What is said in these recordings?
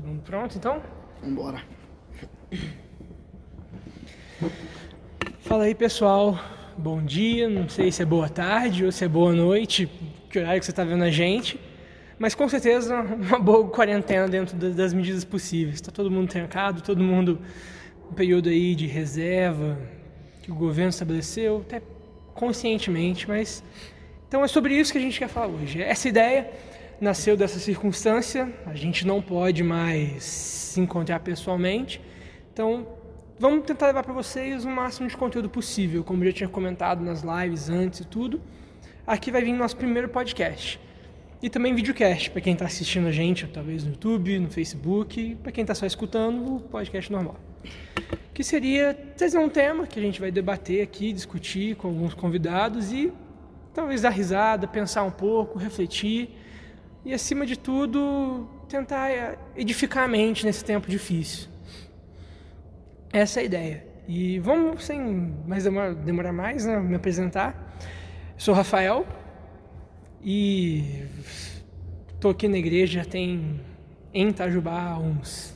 Todo mundo pronto, então? Vambora. Fala aí, pessoal. Bom dia. Não sei se é boa tarde ou se é boa noite, que horário que você está vendo a gente. Mas com certeza uma boa quarentena dentro das medidas possíveis. Está todo mundo trancado, todo mundo um período aí de reserva que o governo estabeleceu, até conscientemente, mas então é sobre isso que a gente quer falar hoje. Essa ideia nasceu dessa circunstância, a gente não pode mais se encontrar pessoalmente, então vamos tentar levar para vocês o máximo de conteúdo possível, como eu já tinha comentado nas lives antes e tudo. Aqui vai vir nosso primeiro podcast. E também videocast, para quem está assistindo a gente, talvez no YouTube, no Facebook, para quem está só escutando, o podcast normal. Que seria trazer um tema que a gente vai debater aqui, discutir com alguns convidados e talvez dar risada, pensar um pouco, refletir e, acima de tudo, tentar eh, edificar a mente nesse tempo difícil. Essa é a ideia. E vamos, sem mais demorar, demorar mais, né, me apresentar. Sou Rafael e estou aqui na igreja tem em Itajubá uns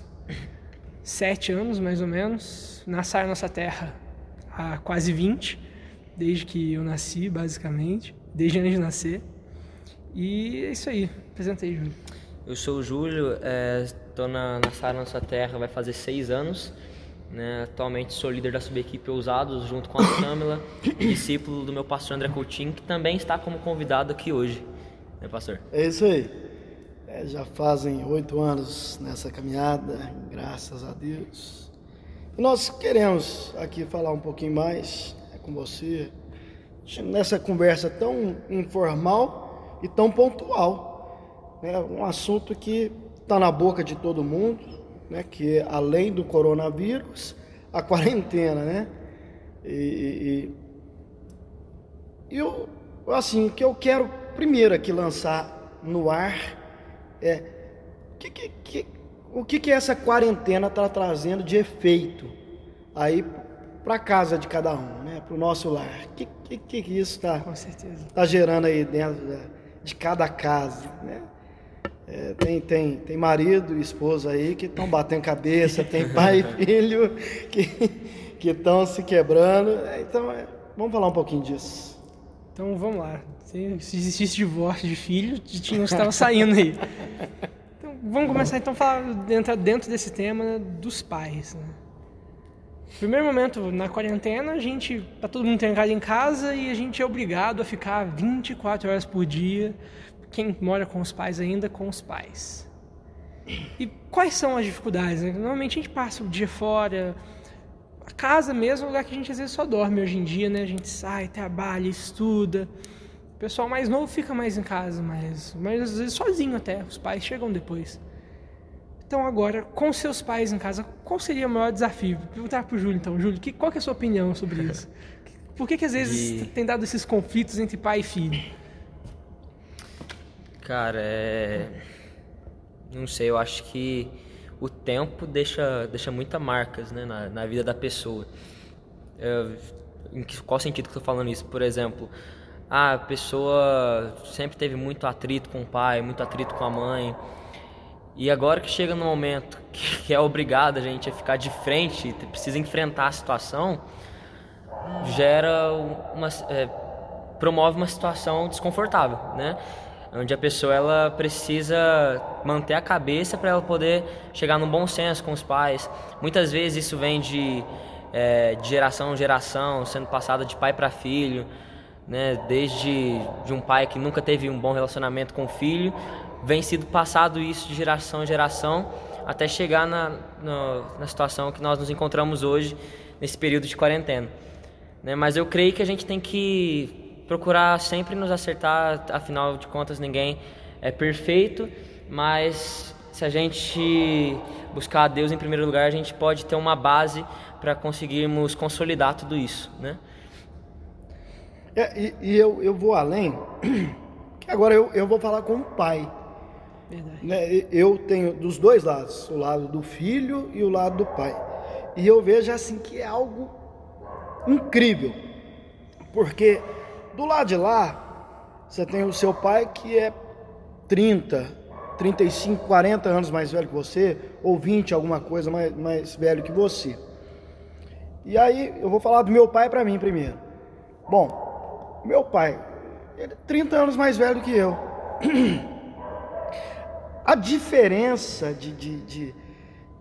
sete anos, mais ou menos. Nasci na nossa terra há quase 20, desde que eu nasci, basicamente, desde antes de nascer. E é isso aí. Apresenta aí, Júlio. Eu sou o Júlio, estou é, na, na Sara Nossa Terra, vai fazer seis anos. Né? Atualmente sou líder da subequipe Ousados, junto com a Samela, discípulo do meu pastor André Coutinho, que também está como convidado aqui hoje. Né, pastor? É isso aí. É, já fazem oito anos nessa caminhada, graças a Deus. E nós queremos aqui falar um pouquinho mais né, com você, nessa conversa tão informal e tão pontual. É um assunto que está na boca de todo mundo, né, que é, além do coronavírus, a quarentena, né? E, e, e eu, assim, o que eu quero primeiro aqui lançar no ar é que, que, que, o que, que essa quarentena está trazendo de efeito aí para casa de cada um, né? Para o nosso lar. O que, que, que isso está tá gerando aí dentro de cada casa, né? É, tem, tem, tem marido e esposa aí que estão batendo cabeça, tem pai e filho que estão se quebrando. É, então, é, vamos falar um pouquinho disso. Então, vamos lá. Se, se existisse divórcio de filho, que estavam saindo aí. Então, vamos começar então a falar, entrar dentro desse tema dos pais. Né? Primeiro momento, na quarentena, a gente tá todo mundo trancado em casa e a gente é obrigado a ficar 24 horas por dia quem mora com os pais ainda com os pais. E quais são as dificuldades? Normalmente a gente passa o dia fora, a casa mesmo é um lugar que a gente às vezes só dorme hoje em dia, né? A gente sai, trabalha, estuda. O pessoal mais novo fica mais em casa, mas, mas às vezes sozinho até. Os pais chegam depois. Então agora, com seus pais em casa, qual seria o maior desafio? Vou perguntar para o Júlio então. Júlio, que, qual que é a sua opinião sobre isso? Por que, que às vezes e... tem dado esses conflitos entre pai e filho? Cara, é. Não sei, eu acho que o tempo deixa, deixa muitas marcas né, na, na vida da pessoa. Eu, em qual sentido que eu tô falando isso? Por exemplo, a pessoa sempre teve muito atrito com o pai, muito atrito com a mãe. E agora que chega no momento que é obrigado a gente a ficar de frente, precisa enfrentar a situação, gera uma. É, promove uma situação desconfortável, né? onde a pessoa ela precisa manter a cabeça para ela poder chegar num bom senso com os pais. Muitas vezes isso vem de, é, de geração em geração, sendo passada de pai para filho, né? desde de um pai que nunca teve um bom relacionamento com o filho, vem sido passado isso de geração em geração até chegar na, na, na situação que nós nos encontramos hoje, nesse período de quarentena. Né? Mas eu creio que a gente tem que procurar sempre nos acertar, afinal de contas ninguém é perfeito, mas se a gente buscar a Deus em primeiro lugar, a gente pode ter uma base para conseguirmos consolidar tudo isso, né? É, e, e eu, eu vou além, que agora eu, eu vou falar com o pai. Verdade. Né? Eu tenho dos dois lados, o lado do filho e o lado do pai. E eu vejo assim que é algo incrível, porque do lado de lá, você tem o seu pai que é 30, 35, 40 anos mais velho que você, ou 20, alguma coisa mais, mais velho que você. E aí eu vou falar do meu pai para mim primeiro. Bom, meu pai, ele é 30 anos mais velho que eu. A diferença de, de, de,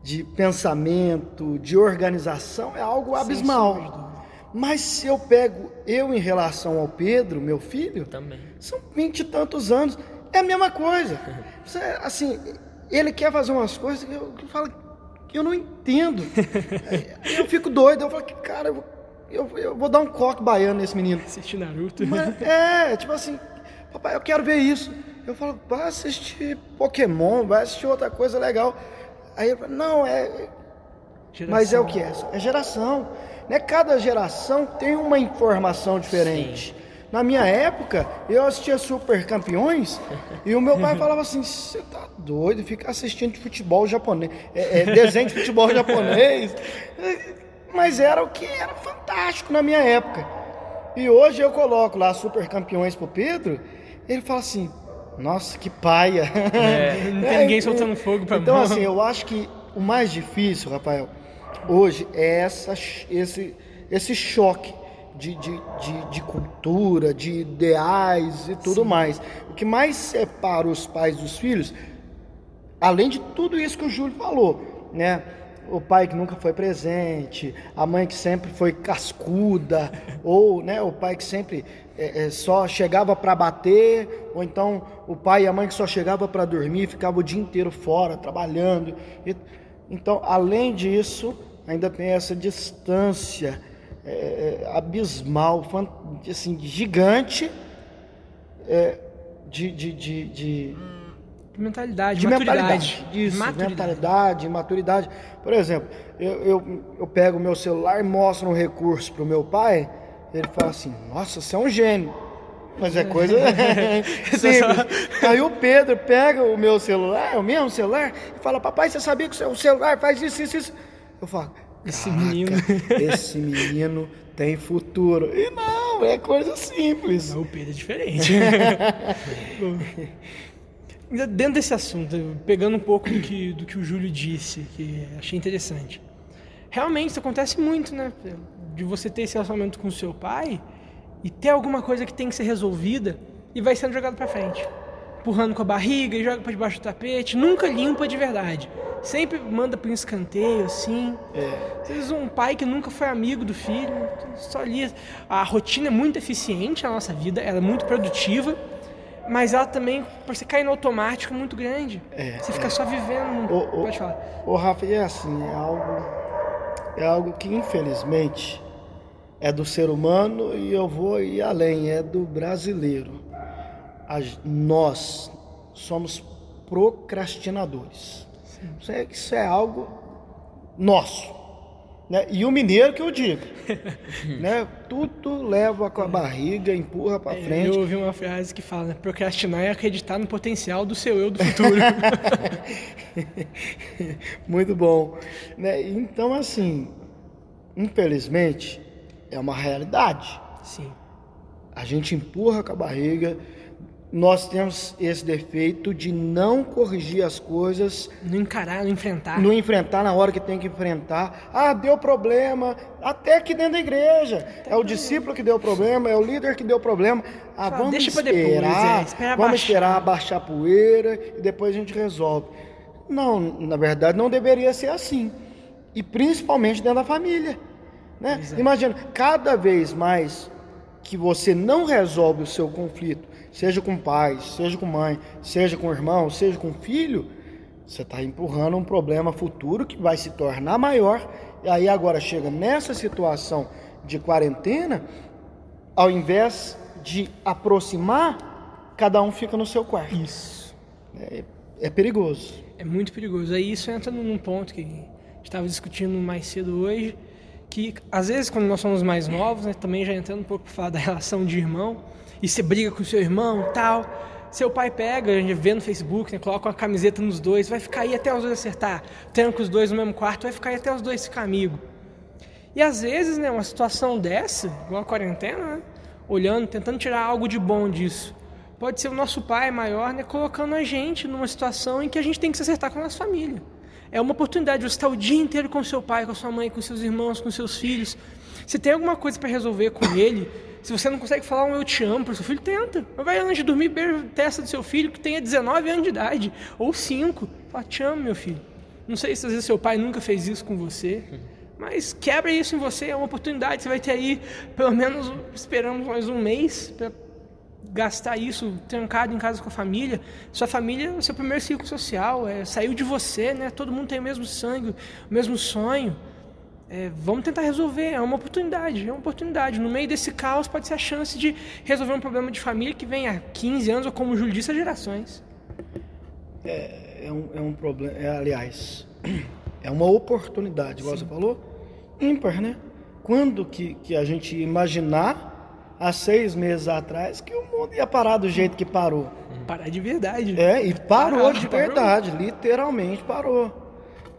de pensamento, de organização é algo abismal. Mas se eu pego eu em relação ao Pedro, meu filho, Também. são vinte e tantos anos, é a mesma coisa. Você, assim, ele quer fazer umas coisas que eu, que eu falo que eu não entendo. eu fico doido, eu falo que, cara, eu, eu, eu vou dar um coque baiano nesse menino. Assistir Naruto. Mas, é, tipo assim, papai, eu quero ver isso. Eu falo, vai assistir Pokémon, vai assistir outra coisa legal. Aí eu falo, não, é. Mas é o que é? É geração. Né? Cada geração tem uma informação diferente. Na minha época, eu assistia Super Campeões e o meu pai falava assim: você tá doido, ficar assistindo futebol japonês, é, é, desenho de futebol japonês. Mas era o que era fantástico na minha época. E hoje eu coloco lá Super Campeões pro Pedro, ele fala assim: nossa, que paia. É, não tem ninguém soltando fogo pra Então, mão. assim, eu acho que o mais difícil, Rafael, hoje é essa, esse, esse choque de, de, de, de cultura, de ideais e tudo mais. O que mais separa os pais dos filhos, além de tudo isso que o Júlio falou, né? O pai que nunca foi presente, a mãe que sempre foi cascuda, ou né, o pai que sempre é, é, só chegava para bater, ou então o pai e a mãe que só chegava para dormir, ficava o dia inteiro fora trabalhando. Então, além disso, ainda tem essa distância é, abismal, fan- assim, gigante é, de, de, de, de, De mentalidade, de maturidade. mentalidade. Isso, maturidade. mentalidade, maturidade. Por exemplo, eu, eu, eu pego o meu celular e mostro um recurso pro meu pai, ele fala assim, nossa, você é um gênio. Mas é coisa simples. Aí o Pedro pega o meu celular, o mesmo celular, e fala, papai, você sabia que o celular faz isso, isso, isso? Eu falo, Esse "Caraca, menino." esse menino tem futuro. E não, é coisa simples. O Pedro é diferente. Dentro desse assunto, pegando um pouco do que, do que o Júlio disse, que achei interessante. Realmente isso acontece muito, né? De você ter esse relacionamento com o seu pai e ter alguma coisa que tem que ser resolvida e vai sendo jogado pra frente. Empurrando com a barriga e joga pra debaixo do tapete, nunca limpa de verdade. Sempre manda para um escanteio, assim. Às vezes um pai que nunca foi amigo do filho, só ali. A rotina é muito eficiente na nossa vida, ela é muito produtiva, mas ela também, por você cair no automático, é muito grande. É, você fica só vivendo. Ô, Pode falar. Ô, Rafa, é assim, é algo, é algo que infelizmente é do ser humano e eu vou ir além, é do brasileiro. As- nós somos procrastinadores. Isso é, isso é algo nosso. Né? E o mineiro que eu digo. né? Tudo leva com a barriga, empurra para frente. É, Eu ouvi uma frase que fala: né, procrastinar é acreditar no potencial do seu eu do futuro. Muito bom. Né? Então, assim, infelizmente, é uma realidade. Sim. A gente empurra com a barriga. Nós temos esse defeito de não corrigir as coisas, Não encarar, não enfrentar. não enfrentar na hora que tem que enfrentar. Ah, deu problema, até aqui dentro da igreja. É o discípulo que deu problema, é o líder que deu problema. Ah, Fala, vamos pra depois, esperar, é, espera vamos baixar. esperar baixar a poeira e depois a gente resolve. Não, na verdade não deveria ser assim. E principalmente dentro da família. Né? É. Imagina, cada vez mais que você não resolve o seu conflito, seja com pai, seja com mãe, seja com irmão, seja com filho, você está empurrando um problema futuro que vai se tornar maior. E aí agora chega nessa situação de quarentena, ao invés de aproximar, cada um fica no seu quarto. Isso. É, é perigoso. É muito perigoso. Aí isso entra num ponto que estava discutindo mais cedo hoje, que às vezes quando nós somos mais novos, né, também já entrando um pouco para falar da relação de irmão, e você briga com seu irmão tal, seu pai pega, a gente vê no Facebook, né, coloca uma camiseta nos dois, vai ficar aí até os dois acertar, tranca os dois no mesmo quarto, vai ficar aí até os dois ficar amigo. E às vezes, né, uma situação dessa, igual a quarentena, né, olhando, tentando tirar algo de bom disso, pode ser o nosso pai maior, né, colocando a gente numa situação em que a gente tem que se acertar com a nossa família. É uma oportunidade de você estar o dia inteiro com seu pai, com sua mãe, com seus irmãos, com seus filhos. Se tem alguma coisa para resolver com ele, se você não consegue falar um eu te amo para seu filho, tenta. Vai antes de dormir, beija a testa do seu filho que tenha 19 anos de idade, ou 5. Fala, te amo, meu filho. Não sei se às vezes seu pai nunca fez isso com você, mas quebra isso em você, é uma oportunidade. Você vai ter aí, pelo menos, esperamos mais um mês para gastar isso trancado em casa com a família. Sua família é o seu primeiro ciclo social, é, saiu de você, né? Todo mundo tem o mesmo sangue, o mesmo sonho. É, vamos tentar resolver, é uma oportunidade, é uma oportunidade. No meio desse caos pode ser a chance de resolver um problema de família que vem há 15 anos, ou como Júlio disse, há gerações. É, é, um, é um problema, é, aliás, é uma oportunidade, igual Sim. você falou, ímpar, né? Quando que, que a gente imaginar há seis meses atrás que o mundo ia parar do jeito que parou. Parar de verdade. É, e parou de verdade, parou. literalmente parou.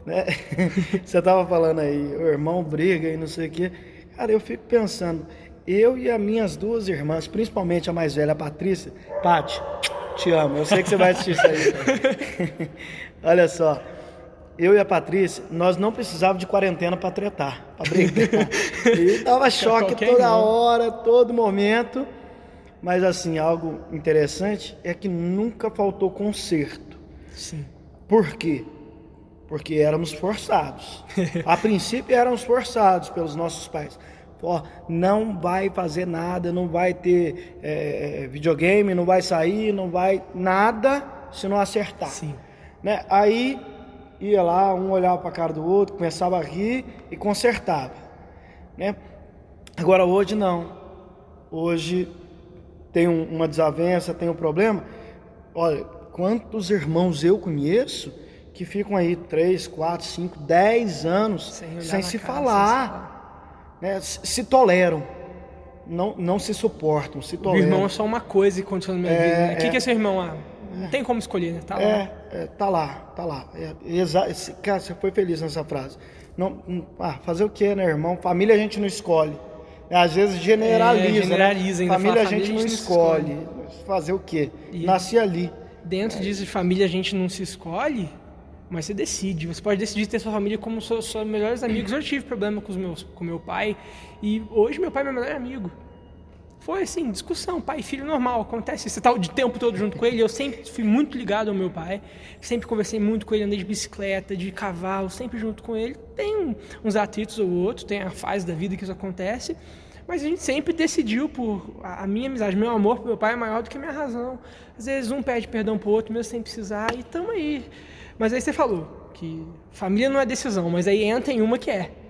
Né? Você estava falando aí, o irmão briga e não sei o quê. Cara, eu fico pensando, eu e as minhas duas irmãs, principalmente a mais velha, a Patrícia, Pati, te amo, eu sei que você vai assistir isso aí. Olha só, eu e a Patrícia, nós não precisávamos de quarentena para tretar, para brigar. e tava choque toda hora, todo momento. Mas assim, algo interessante é que nunca faltou conserto. Sim. Por quê? Porque éramos forçados. a princípio éramos forçados pelos nossos pais. Ó, não vai fazer nada, não vai ter é, videogame, não vai sair, não vai nada se não acertar. Sim. Né? Aí ia lá, um olhava para a cara do outro, começava a rir e consertava. Né? Agora hoje não. Hoje tem um, uma desavença, tem um problema. Olha, quantos irmãos eu conheço que ficam aí 3, 4, 5, 10 anos sem, sem se cara, falar, sem se, né? se toleram. Não, não se suportam, se toleram. O irmão é só uma coisa que aconteceu na minha é, vida. Né? O que, é, que é seu irmão? Ah, não tem como escolher, né? Tá lá. É, é tá lá, tá lá. É, exa... Cara, você foi feliz nessa frase. Não, ah, fazer o quê, né, irmão? Família a gente não escolhe. Às vezes generaliza. É, generaliza né? família, a gente, não escolhe. escolhe. Fazer o quê? E Nasci ali. Dentro disso de família a gente não se escolhe, mas você decide. Você pode decidir ter sua família como seus, seus melhores amigos. Eu tive problema com, os meus, com meu pai e hoje meu pai é meu melhor amigo. Foi assim, discussão, pai e filho normal, acontece. Você tá o tempo todo junto com ele. Eu sempre fui muito ligado ao meu pai, sempre conversei muito com ele, andei de bicicleta, de cavalo, sempre junto com ele. Tem uns atritos ou outros, tem a fase da vida que isso acontece, mas a gente sempre decidiu por a minha amizade, meu amor pro meu pai é maior do que a minha razão. Às vezes um pede perdão pro outro, mesmo sem precisar, e tamo aí. Mas aí você falou que família não é decisão, mas aí entra em uma que é.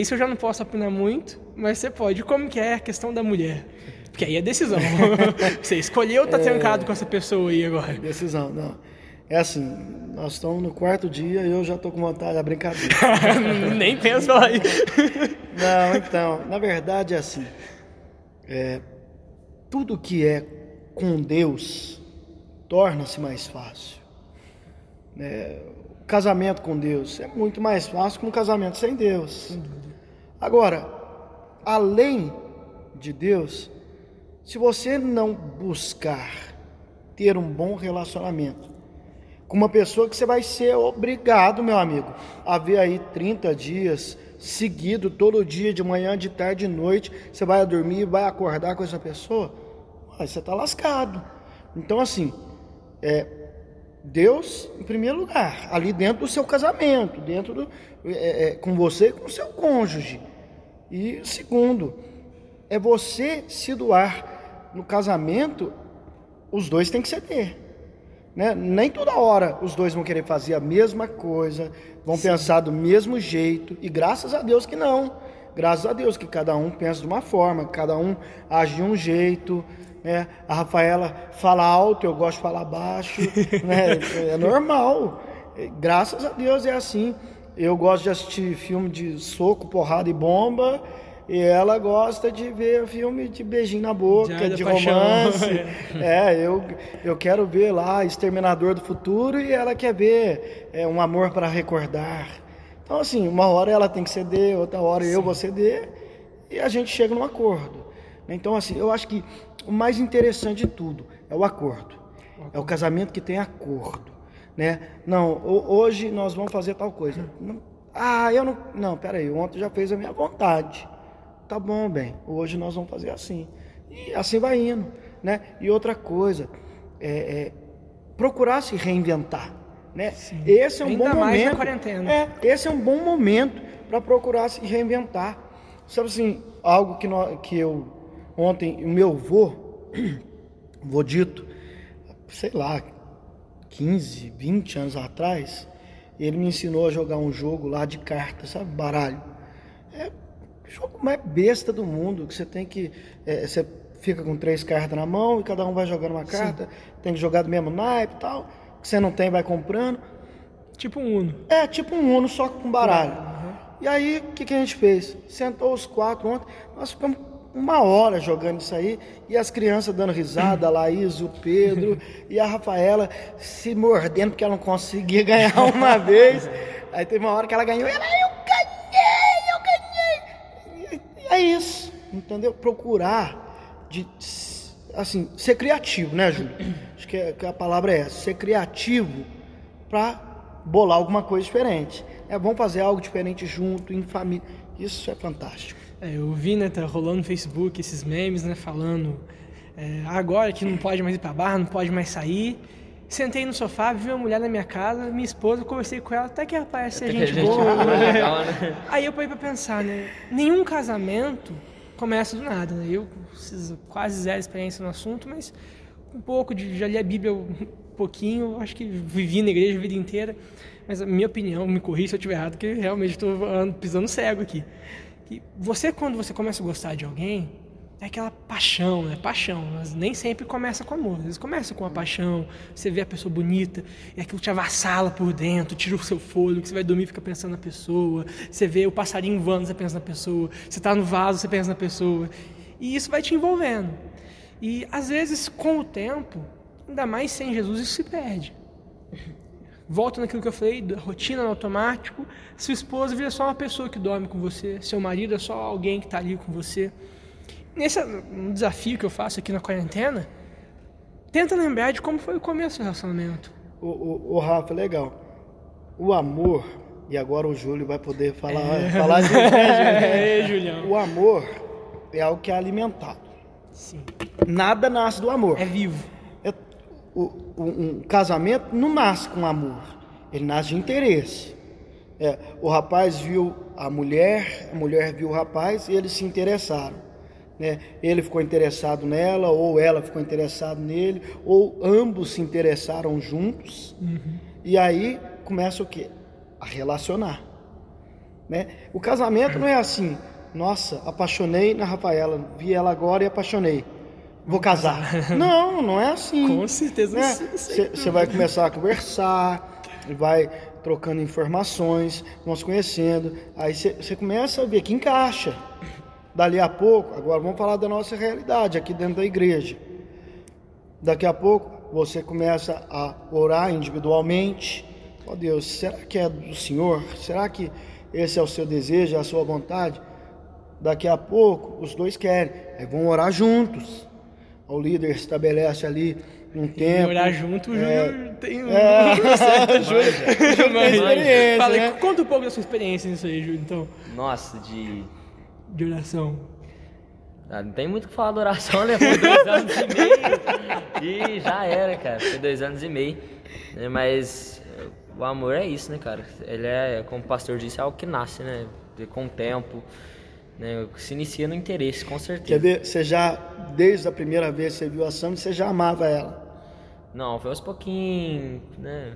Isso eu já não posso opinar muito, mas você pode. Como que é a questão da mulher? Porque aí é decisão. você escolheu ou tá é... trancado com essa pessoa aí agora? Decisão, não. É assim, nós estamos no quarto dia e eu já estou com vontade da brincadeira. Nem penso lá aí. não, então, na verdade é assim. É, tudo que é com Deus torna-se mais fácil. É, casamento com Deus é muito mais fácil que um casamento sem Deus. Agora, além de Deus, se você não buscar ter um bom relacionamento com uma pessoa que você vai ser obrigado, meu amigo, a ver aí 30 dias seguido, todo dia, de manhã, de tarde, de noite, você vai dormir, vai acordar com essa pessoa, aí você está lascado. Então, assim, é, Deus em primeiro lugar, ali dentro do seu casamento, dentro do, é, é, com você e com o seu cônjuge. E segundo, é você se doar no casamento, os dois têm que ceder. Né? Nem toda hora os dois vão querer fazer a mesma coisa, vão Sim. pensar do mesmo jeito, e graças a Deus que não. Graças a Deus que cada um pensa de uma forma, cada um age de um jeito. Né? A Rafaela fala alto, eu gosto de falar baixo. né? É normal. Graças a Deus é assim. Eu gosto de assistir filme de soco, porrada e bomba. E ela gosta de ver filme de beijinho na boca, de romance. é, eu, eu quero ver lá Exterminador do Futuro e ela quer ver é, Um Amor para Recordar. Então, assim, uma hora ela tem que ceder, outra hora Sim. eu vou ceder e a gente chega num acordo. Então, assim, eu acho que o mais interessante de tudo é o acordo. É o casamento que tem acordo, né? Não, hoje nós vamos fazer tal coisa. Ah, eu não. Não, peraí, ontem já fez a minha vontade. Tá bom, bem, hoje nós vamos fazer assim. E assim vai indo, né? E outra coisa, é, é procurar se reinventar, né? Sim. Esse é um Ainda bom mais momento. Na quarentena. É, esse é um bom momento para procurar se reinventar. Sabe assim, algo que, nós, que eu ontem, o meu avô, vô dito, sei lá, 15, 20 anos atrás, ele me ensinou a jogar um jogo lá de cartas, sabe? Baralho. É o jogo mais besta do mundo, que você tem que. É, você fica com três cartas na mão e cada um vai jogando uma carta, Sim. tem que jogar do mesmo naipe e tal. Que você não tem, vai comprando. Tipo um Uno. É, tipo um Uno, só com baralho. Uhum. E aí, o que, que a gente fez? Sentou os quatro ontem, nós ficamos uma hora jogando isso aí, e as crianças dando risada, a Laís, o Pedro e a Rafaela se mordendo porque ela não conseguia ganhar uma vez. Aí teve uma hora que ela ganhou, ela, eu ganhei, eu ganhei. E é isso, entendeu? Procurar de assim, ser criativo, né, Júlio? Acho que, é, que a palavra é essa, ser criativo para bolar alguma coisa diferente. É bom fazer algo diferente junto, em família. Isso é fantástico. É, eu vi, né, tá rolando no Facebook esses memes, né, falando é, agora que não pode mais ir pra bar, não pode mais sair. Sentei no sofá, vi uma mulher na minha casa, minha esposa, conversei com ela, até que ela parece ser gente, gente boa. Né? Legal, né? Aí eu parei pra pensar, né, nenhum casamento começa do nada, né? Eu quase zero experiência no assunto, mas um pouco de já li a Bíblia um pouquinho, acho que vivi na igreja a vida inteira, mas a minha opinião, me corri se eu estiver errado, que realmente estou pisando cego aqui que você quando você começa a gostar de alguém, é aquela paixão, né? Paixão, mas nem sempre começa com amor. Às vezes começa com a paixão, você vê a pessoa bonita, e aquilo te avassala por dentro, tira o seu fôlego, você vai dormir fica pensando na pessoa, você vê o passarinho voando, você pensa na pessoa, você está no vaso, você pensa na pessoa. E isso vai te envolvendo. E às vezes, com o tempo, ainda mais sem Jesus, isso se perde volta naquilo que eu falei, da rotina no automático. Sua esposa vira só uma pessoa que dorme com você, seu marido é só alguém que está ali com você. Nesse um desafio que eu faço aqui na quarentena, tenta lembrar de como foi o começo do relacionamento. O, o, o Rafa, legal. O amor, e agora o Júlio vai poder falar, é. falar de né, é, Julião. O amor é algo que é alimentado. Sim. Nada nasce do amor. É vivo o, um casamento não nasce com amor, ele nasce de interesse. É, o rapaz viu a mulher, a mulher viu o rapaz e eles se interessaram. Né? Ele ficou interessado nela, ou ela ficou interessada nele, ou ambos se interessaram juntos. Uhum. E aí começa o que? A relacionar. Né? O casamento não é assim, nossa, apaixonei na Rafaela, vi ela agora e apaixonei vou casar. Não, não é assim. Com certeza. Você né? vai começar a conversar, vai trocando informações, vão se conhecendo. Aí você começa a ver que encaixa. Dali a pouco, agora vamos falar da nossa realidade aqui dentro da igreja. Daqui a pouco você começa a orar individualmente. Ó oh Deus, será que é do Senhor? Será que esse é o seu desejo, é a sua vontade? Daqui a pouco os dois querem, aí vão orar juntos o líder estabelece ali um tempo. E orar junto, é, tem um é, certo, Júlio, Júlio tem experiência. Fala, né? conta um pouco da sua experiência nisso aí, Júlio, então. Nossa, de... De oração. Ah, não tem muito o que falar de oração, né? Foi dois anos e meio e já era, cara. Foi dois anos e meio. Né? Mas o amor é isso, né, cara? Ele é, como o pastor disse, é algo que nasce, né? Com o tempo. Né? Se inicia no interesse, com certeza. Quer ver, você já, desde a primeira vez que você viu a Sam, você já amava ela? Não, foi aos pouquinhos, né?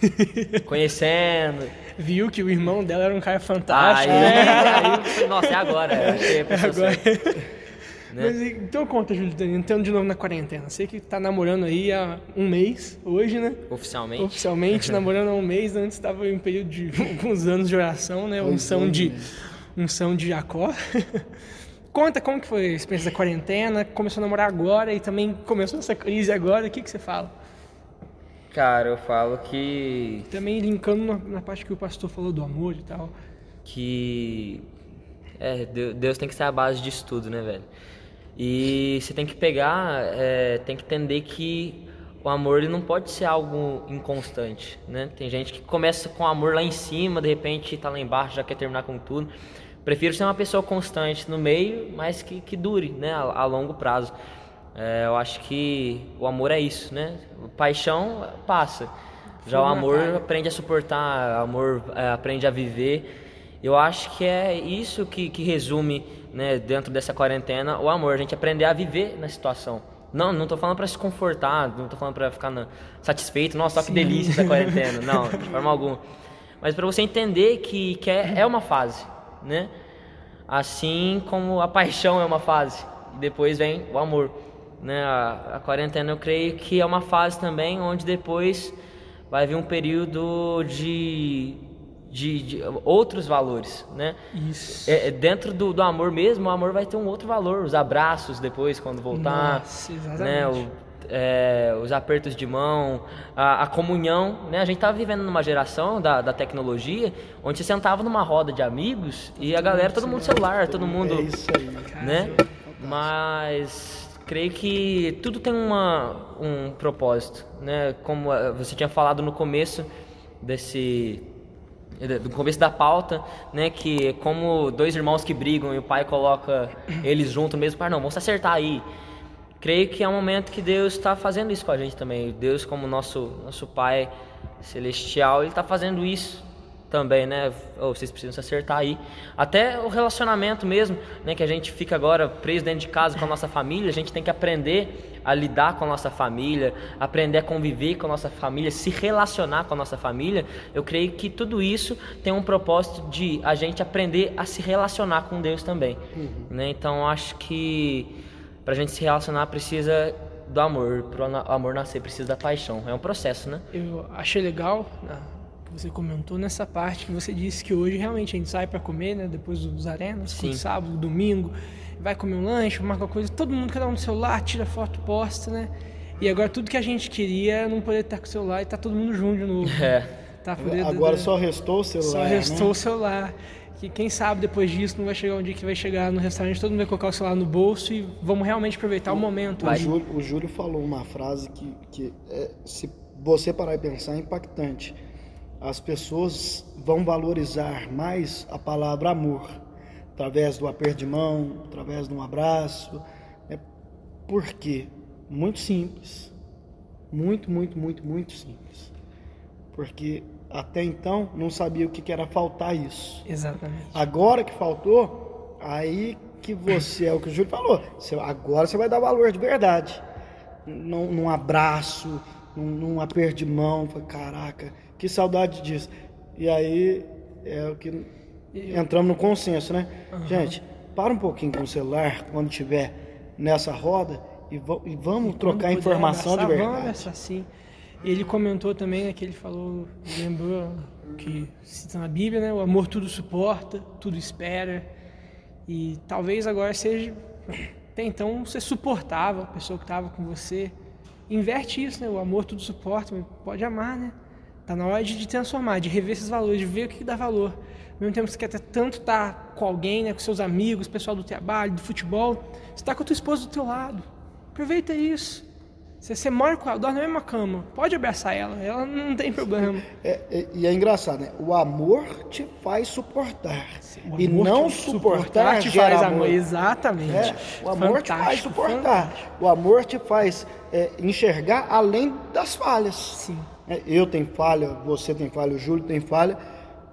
Conhecendo. Viu que o irmão dela era um cara fantástico. Aí, né? aí, nossa, é agora. É agora. Né? Mas, então conta, Júlio, entrando de novo na quarentena. Sei que tá namorando aí há um mês, hoje, né? Oficialmente. Oficialmente, namorando há um mês. Antes estava em um período de alguns anos de oração, né? Unção de unção de Jacó. Conta como que foi a experiência da quarentena, começou a namorar agora e também começou essa crise agora, o que, que você fala? Cara, eu falo que... Também linkando na, na parte que o pastor falou do amor e tal. Que... É, Deus tem que ser a base disso tudo, né, velho? E você tem que pegar, é, tem que entender que o amor ele não pode ser algo inconstante, né? Tem gente que começa com amor lá em cima, de repente tá lá embaixo, já quer terminar com tudo. Prefiro ser uma pessoa constante no meio, mas que, que dure, né, a, a longo prazo. É, eu acho que o amor é isso, né? Paixão passa. Já o amor aprende a suportar, o amor é, aprende a viver. Eu acho que é isso que, que resume, né, dentro dessa quarentena, o amor. A gente aprender a viver na situação. Não, não tô falando para se confortar, não tô falando para ficar na, satisfeito, nossa, só que delícia essa quarentena. Não, de forma alguma. Mas para você entender que, que é, é uma fase, né? Assim como a paixão é uma fase, e depois vem o amor. Né? A, a quarentena eu creio que é uma fase também onde depois vai vir um período de, de, de outros valores, né? Isso. É, é, dentro do, do amor mesmo, o amor vai ter um outro valor, os abraços depois quando voltar, Nossa, né? exatamente. O, é, os apertos de mão, a, a, comunhão, né? A gente tá vivendo numa geração da, da tecnologia onde você sentava numa roda de amigos e a galera, todo mundo celular, todo mundo, É isso aí. né? Mas creio que tudo tem uma, um propósito, né? Como eh, você tinha falado no começo desse do começo da pauta, né, que é como dois irmãos que brigam e o pai coloca eles junto mesmo, para não, vamos se acertar aí. Creio que é um momento que Deus está fazendo isso com a gente também. Deus, como nosso nosso Pai celestial, ele está fazendo isso também, né? Oh, vocês precisam se acertar aí. Até o relacionamento mesmo, né? Que a gente fica agora preso dentro de casa com a nossa família, a gente tem que aprender a lidar com a nossa família, aprender a conviver com a nossa família, se relacionar com a nossa família. Eu creio que tudo isso tem um propósito de a gente aprender a se relacionar com Deus também, uhum. né? Então acho que para a gente se relacionar precisa do amor, para o amor nascer precisa da paixão. É um processo, né? Eu achei legal né, você comentou nessa parte que você disse que hoje realmente a gente sai para comer, né? Depois dos arenas, sábado, domingo, vai comer um lanche, marca coisa, todo mundo cada um no celular, tira foto, posta, né? E agora tudo que a gente queria é não poder estar com o celular e tá todo mundo junto de novo. É. Tá agora só restou o celular. Só restou né? o celular. Que quem sabe depois disso não vai chegar um dia que vai chegar no restaurante, todo mundo vai colocar o celular no bolso e vamos realmente aproveitar o, o momento. O Júlio, o Júlio, falou uma frase que, que é, se você parar e pensar, é impactante as pessoas vão valorizar mais a palavra amor, através do aperto de mão, através de um abraço. Né? Por quê? Muito simples. Muito, muito, muito, muito simples. Porque até então não sabia o que era faltar isso. Exatamente. Agora que faltou, aí que você, é o que o Júlio falou, agora você vai dar valor de verdade. Num, num abraço, num, num aperto de mão, caraca, que saudade disso. E aí é o que entramos no consenso, né? Uhum. Gente, para um pouquinho com o celular quando estiver nessa roda e, e vamos e trocar informação abraçar, de verdade. Vamos assim. E ele comentou também, né, que ele falou, lembrou que cita na Bíblia, né, o amor tudo suporta, tudo espera. E talvez agora seja até então você suportava a pessoa que estava com você. Inverte isso, né? O amor tudo suporta, pode amar, né? Tá na hora de, transformar, de rever esses valores, de ver o que, dá valor. Ao mesmo tempo que você quer tanto estar tá com alguém, né, com seus amigos, pessoal do trabalho, do futebol, você está com a tua esposa do teu lado. Aproveita isso. Você, você mora com ela, dorme na mesma cama, pode abraçar ela, ela não tem problema. É, é, e é engraçado, né? O amor te faz suportar. e não suportar, suportar te faz amor. amor. Exatamente. É, o amor fantástico, te faz suportar. Fantástico. O amor te faz é, enxergar além das falhas. Sim. É, eu tenho falha, você tem falha, o Júlio tem falha,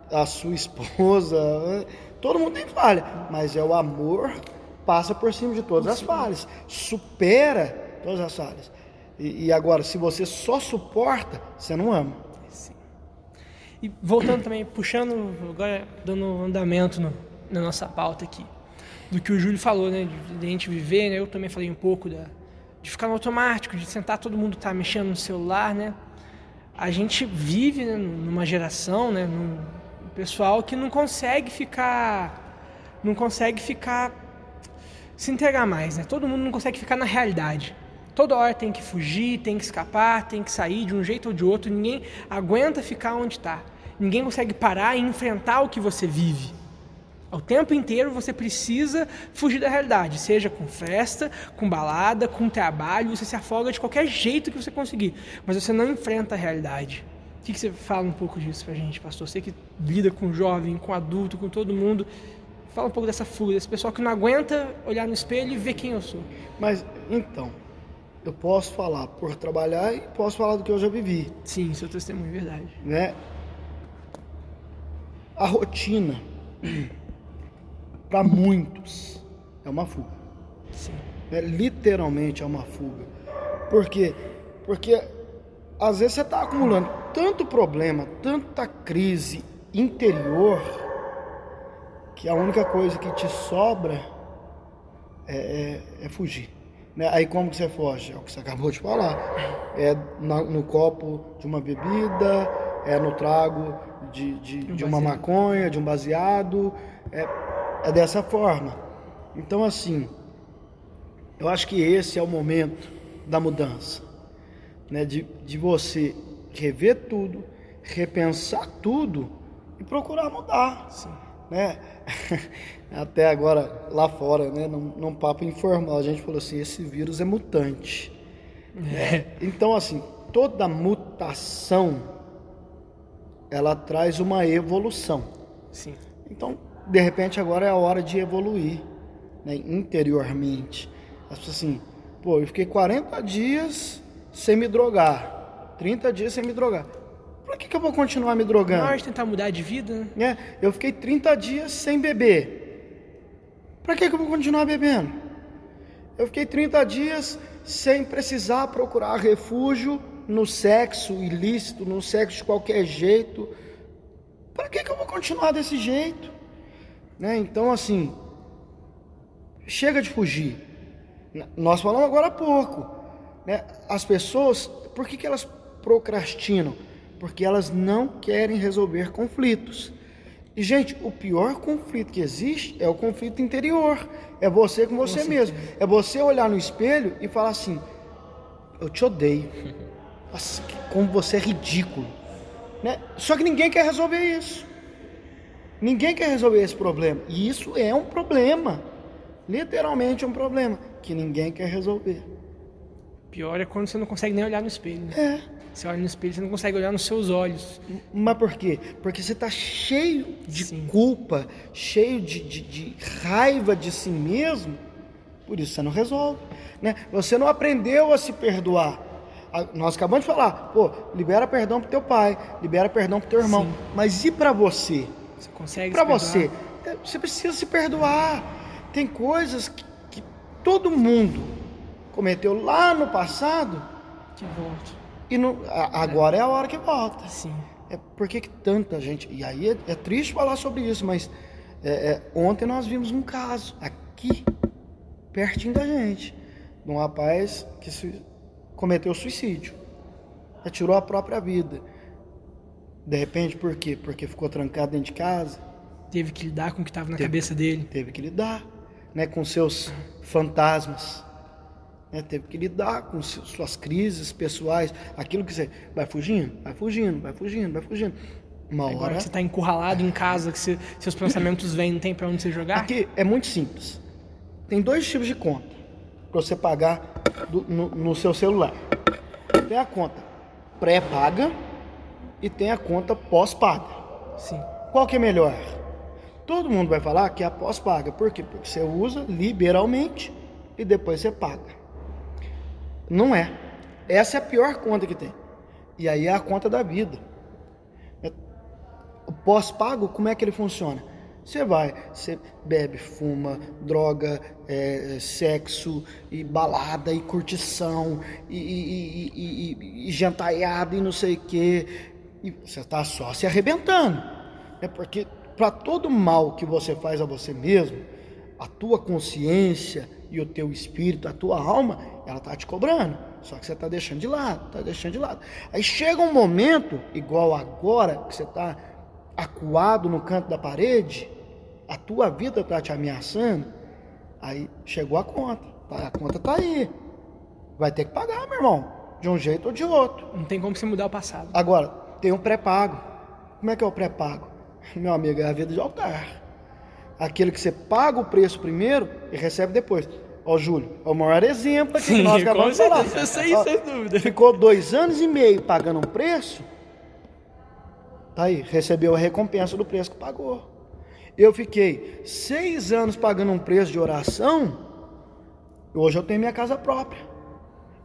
a sua esposa, é, todo mundo tem falha, mas é o amor passa por cima de todas as falhas, supera todas as falhas. E, e agora, se você só suporta, você não ama. Sim. E voltando também, puxando, agora dando andamento no, na nossa pauta aqui, do que o Júlio falou, né, de, de a gente viver, né, eu também falei um pouco da, de ficar no automático, de sentar todo mundo tá mexendo no celular, né? A gente vive né, numa geração, né, num pessoal que não consegue ficar, não consegue ficar se entregar mais, né? Todo mundo não consegue ficar na realidade. Toda hora tem que fugir, tem que escapar, tem que sair de um jeito ou de outro. Ninguém aguenta ficar onde está. Ninguém consegue parar e enfrentar o que você vive. O tempo inteiro você precisa fugir da realidade, seja com festa, com balada, com trabalho, você se afoga de qualquer jeito que você conseguir, mas você não enfrenta a realidade. O que, você fala um pouco disso pra gente, pastor? Você que lida com jovem, com adulto, com todo mundo, fala um pouco dessa fuga, desse pessoal que não aguenta olhar no espelho e ver quem eu sou. Mas, então, eu posso falar por trabalhar e posso falar do que eu já vivi. Sim, seu testemunho é verdade. Né? A rotina para muitos, é uma fuga. Sim. É, literalmente é uma fuga. Por quê? Porque às vezes você está acumulando tanto problema, tanta crise interior, que a única coisa que te sobra é, é, é fugir. Né? Aí como que você foge? É o que você acabou de falar. É na, no copo de uma bebida, é no trago de, de, de uma maconha, de um baseado. É, é dessa forma. Então, assim, eu acho que esse é o momento da mudança, né? de, de você rever tudo, repensar tudo e procurar mudar. Sim. Né? Até agora, lá fora, né? num, num papo informal, a gente falou assim: esse vírus é mutante. É. Então, assim, toda mutação ela traz uma evolução. Sim. Então, de repente agora é a hora de evoluir né, interiormente. As pessoas assim, pô, eu fiquei 40 dias sem me drogar, 30 dias sem me drogar. Por que, que eu vou continuar me drogando? Nós tentar mudar de vida, né? É, eu fiquei 30 dias sem beber. Para que, que eu vou continuar bebendo? Eu fiquei 30 dias sem precisar procurar refúgio no sexo ilícito, no sexo de qualquer jeito. Para que, que eu vou continuar desse jeito? Né? Então, assim, chega de fugir. Nós falamos agora há pouco. Né? As pessoas, por que, que elas procrastinam? Porque elas não querem resolver conflitos. E, gente, o pior conflito que existe é o conflito interior. É você com você com mesmo. É você olhar no espelho e falar assim: Eu te odeio. Nossa, como você é ridículo. Né? Só que ninguém quer resolver isso. Ninguém quer resolver esse problema. E isso é um problema. Literalmente um problema que ninguém quer resolver. Pior é quando você não consegue nem olhar no espelho. Né? É. Você olha no espelho, você não consegue olhar nos seus olhos. Mas por quê? Porque você está cheio de Sim. culpa, cheio de, de, de, raiva de si mesmo. Por isso você não resolve. Né? Você não aprendeu a se perdoar. Nós acabamos de falar, pô, libera perdão pro teu pai, libera perdão pro teu irmão. Sim. Mas e para você? Você consegue Para você, você precisa se perdoar. Tem coisas que, que, todo mundo cometeu lá no passado. Que volta. E a, agora é. é. a hora que volta. Sim. É porque que tanta gente. E aí é, é triste falar sobre isso, mas é, é, ontem nós vimos um caso aqui, pertinho da gente, de um rapaz que se, cometeu suicídio. Atirou a própria vida. De repente, por quê? Porque ficou trancado dentro de casa. Teve que lidar com o que estava na teve, cabeça dele. Teve que lidar né, com seus fantasmas. Né, teve que lidar com suas crises pessoais. Aquilo que você vai fugindo, vai fugindo, vai fugindo, vai fugindo. Uma Agora hora. que você está encurralado em casa, que você, seus pensamentos vêm, não tem para onde você jogar? Aqui é muito simples. Tem dois tipos de conta para você pagar do, no, no seu celular. Tem a conta pré-paga e tem a conta pós-paga. Sim. Qual que é melhor? Todo mundo vai falar que é a pós-paga. Por quê? Porque você usa liberalmente e depois você paga. Não é. Essa é a pior conta que tem. E aí é a conta da vida. O pós-pago, como é que ele funciona? Você vai, você bebe, fuma, droga, é, sexo, e balada, e curtição, e, e, e, e jantaiada, e não sei o quê. E você está só se arrebentando. É porque para todo mal que você faz a você mesmo, a tua consciência e o teu espírito, a tua alma, ela está te cobrando. Só que você está deixando de lado, está deixando de lado. Aí chega um momento, igual agora, que você está acuado no canto da parede, a tua vida está te ameaçando, aí chegou a conta. Tá? A conta está aí. Vai ter que pagar, meu irmão. De um jeito ou de outro. Não tem como você mudar o passado. Agora, tem um pré-pago. Como é que é o pré-pago? Meu amigo, é a vida de altar. Aquele que você paga o preço primeiro e recebe depois. Ó, Júlio, é o maior exemplo aqui que nós acabamos de falar. sem- Ó, sem dúvida. Ficou dois anos e meio pagando um preço, tá aí, recebeu a recompensa do preço que pagou. Eu fiquei seis anos pagando um preço de oração, hoje eu tenho minha casa própria.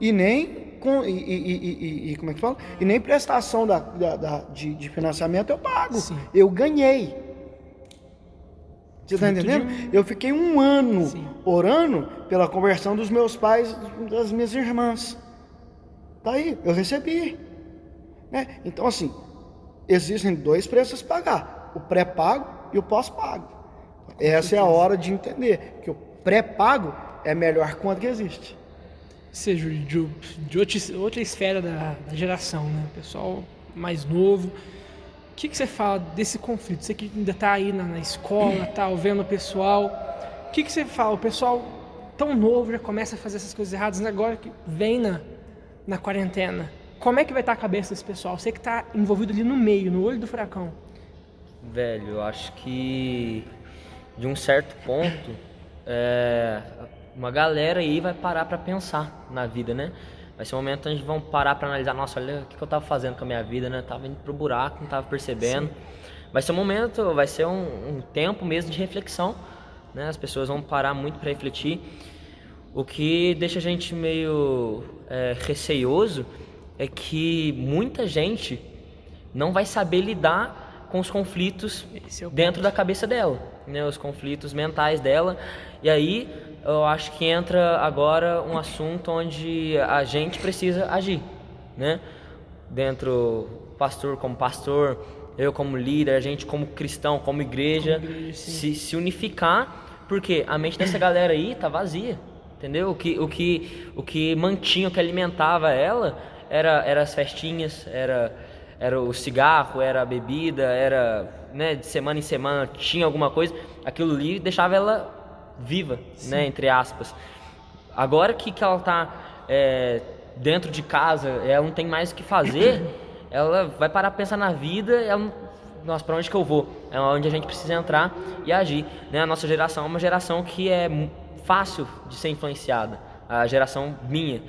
E nem com, e, e- e- e- e- como é que fala? E nem prestação da, da- da- de, de financiamento eu pago. Sim. Eu ganhei. Você está entendendo? Eu fiquei um ano Sim. orando pela conversão dos meus pais das minhas irmãs. Tá aí, eu recebi. Né? Então, assim, existem dois preços a pagar: o pré-pago e o pós-pago. Essa é a hora de entender que o pré-pago é a melhor conta que existe. seja de, de outra, outra esfera da, da geração, né? Pessoal mais novo. O que, que você fala desse conflito? Você que ainda está aí na, na escola, tá vendo o pessoal. O que, que você fala? O pessoal tão novo já começa a fazer essas coisas erradas agora que vem na, na quarentena. Como é que vai estar a cabeça desse pessoal? Você que está envolvido ali no meio, no olho do furacão. Velho, eu acho que de um certo ponto, é, uma galera aí vai parar pra pensar na vida, né? Vai ser um momento onde vão parar pra analisar, nossa, olha o que que eu tava fazendo com a minha vida, né? Tava indo pro buraco, não tava percebendo. Vai ser um momento, vai ser um, um tempo mesmo de reflexão, né? As pessoas vão parar muito pra refletir. O que deixa a gente meio é, receioso é que muita gente não vai saber lidar com os conflitos é dentro da cabeça dela, né? Os conflitos mentais dela. E aí eu acho que entra agora um assunto onde a gente precisa agir, né? Dentro pastor como pastor, eu como líder, a gente como cristão, como igreja, Como igreja, se, se unificar, porque a mente dessa galera aí tá vazia, entendeu? O que, o que, o que mantinha, o que alimentava ela era, era as festinhas, era, era o cigarro, era a bebida, era, né, de semana em semana tinha alguma coisa, aquilo ali deixava ela viva, né, entre aspas. Agora que, que ela tá é, dentro de casa, ela não tem mais o que fazer, ela vai parar pra pensar na vida, ela não, nossa, para onde que eu vou? É onde a gente precisa entrar e agir. Né? A nossa geração é uma geração que é fácil de ser influenciada. A geração minha.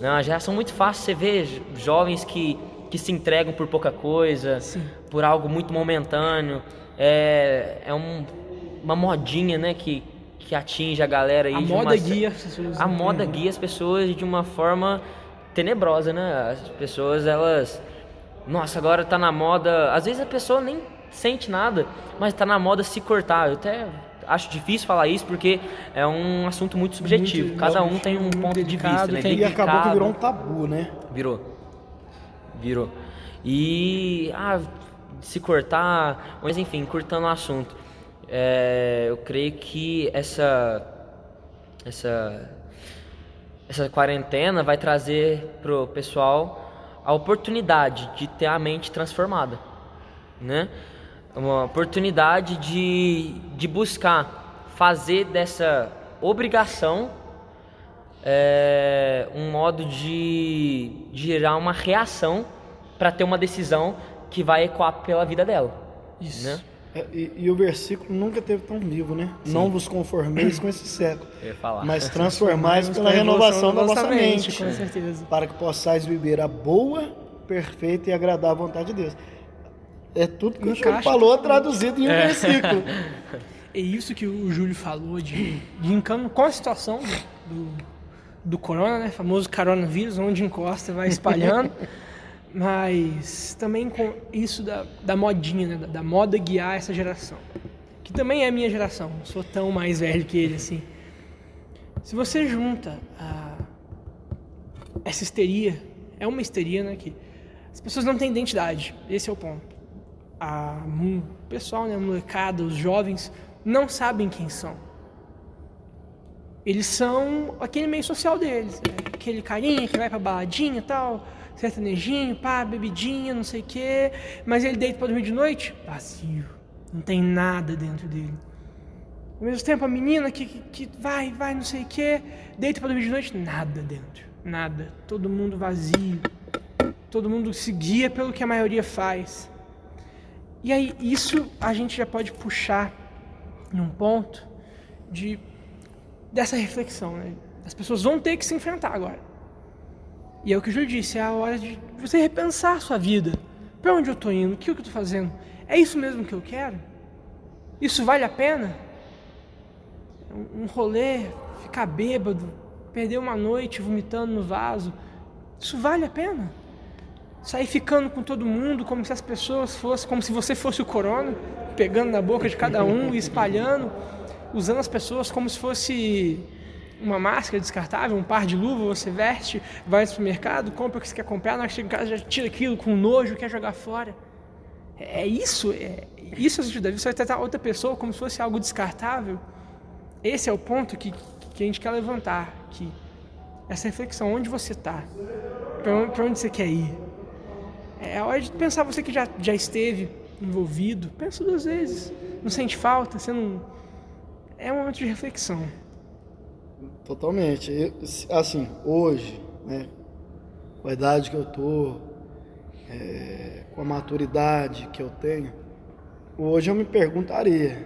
Né? Uma geração muito fácil. Você vê jo- jovens que, que se entregam por pouca coisa, Sim. por algo muito momentâneo. É, é um- uma modinha né? que, que atinge a galera aí. A de moda uma- guia as pessoas. a moda guia as pessoas de uma forma tenebrosa, né? As pessoas, elas. Nossa, agora tá na moda. Às vezes a pessoa nem sente nada, mas tá na moda se cortar. Eu até acho difícil falar isso porque é um assunto muito subjetivo. Muito- Cada um tem um ponto de vista, né? E acabou que virou um tabu, né? Virou. Virou. E. Ah, se cortar. Mas enfim, cortando o assunto. É, eu creio que essa. Essa. Essa quarentena vai trazer pro pessoal a oportunidade de ter a mente transformada, né? Uma oportunidade de, de buscar fazer dessa obrigação é, um modo de, de gerar uma reação para ter uma decisão que vai ecoar pela vida dela. Isso. Né? É, E, e o versículo nunca teve tão vivo, né? Não vos conformeis com esse século, mas transformais pela renovação da vossa mente, Com certeza. para que possais viver a boa, perfeita e agradável vontade de Deus. É tudo que o Júlio falou traduzido em um É. versículo. É isso que o Júlio falou de, de encano com a situação do, do corona, né? Famoso coronavírus, onde encosta vai espalhando. Mas também com isso da, da modinha, né? Da, da moda guiar essa geração. Que também é a minha geração, não sou tão mais velho que ele assim. Se você junta a, essa histeria, é uma histeria, né? Que as pessoas não têm identidade, esse é o ponto. A, o pessoal, né, a molecada, os jovens, não sabem quem são. Eles são aquele meio social deles. né? Aquele carinha que vai pra baladinha e tal, sertanejinho, pá, bebidinha, não sei o quê. Mas ele deita pra dormir de noite, vazio. Não tem nada dentro dele. Ao mesmo tempo, a menina que, que, que vai, vai, não sei o quê, deita pra dormir de noite, nada dentro. Nada. Todo mundo vazio. Todo mundo se guia pelo que a maioria faz. E aí, isso a gente já pode puxar num ponto de dessa reflexão, né? As pessoas vão ter que se enfrentar agora. E é o que o Júlio disse, é a hora de você repensar a sua vida. Para onde eu estou indo? O que eu estou fazendo? É isso mesmo que eu quero? Isso vale a pena? Um rolê, ficar bêbado, perder uma noite vomitando no vaso, isso vale a pena? Sair ficando com todo mundo como se as pessoas fossem, como se você fosse o corona, pegando na boca de cada um e espalhando, usando as pessoas como se fosse uma máscara descartável, um par de luva, você veste, vai no supermercado, compra o que você quer comprar, na hora que chega em casa já tira aquilo com nojo, quer jogar fora. É isso, é isso é o sentido da vida. Você vai tratar outra pessoa como se fosse algo descartável. Esse é o ponto que, que a gente quer levantar aqui. Essa reflexão, onde você está? Para onde, onde você quer ir? É hora de pensar, você que já, já esteve envolvido, pensa duas vezes. Não sente falta? Você não. É um momento de reflexão. Totalmente. Eu, assim, hoje, né, com a idade que eu tô, é, com a maturidade que eu tenho, hoje eu me perguntaria,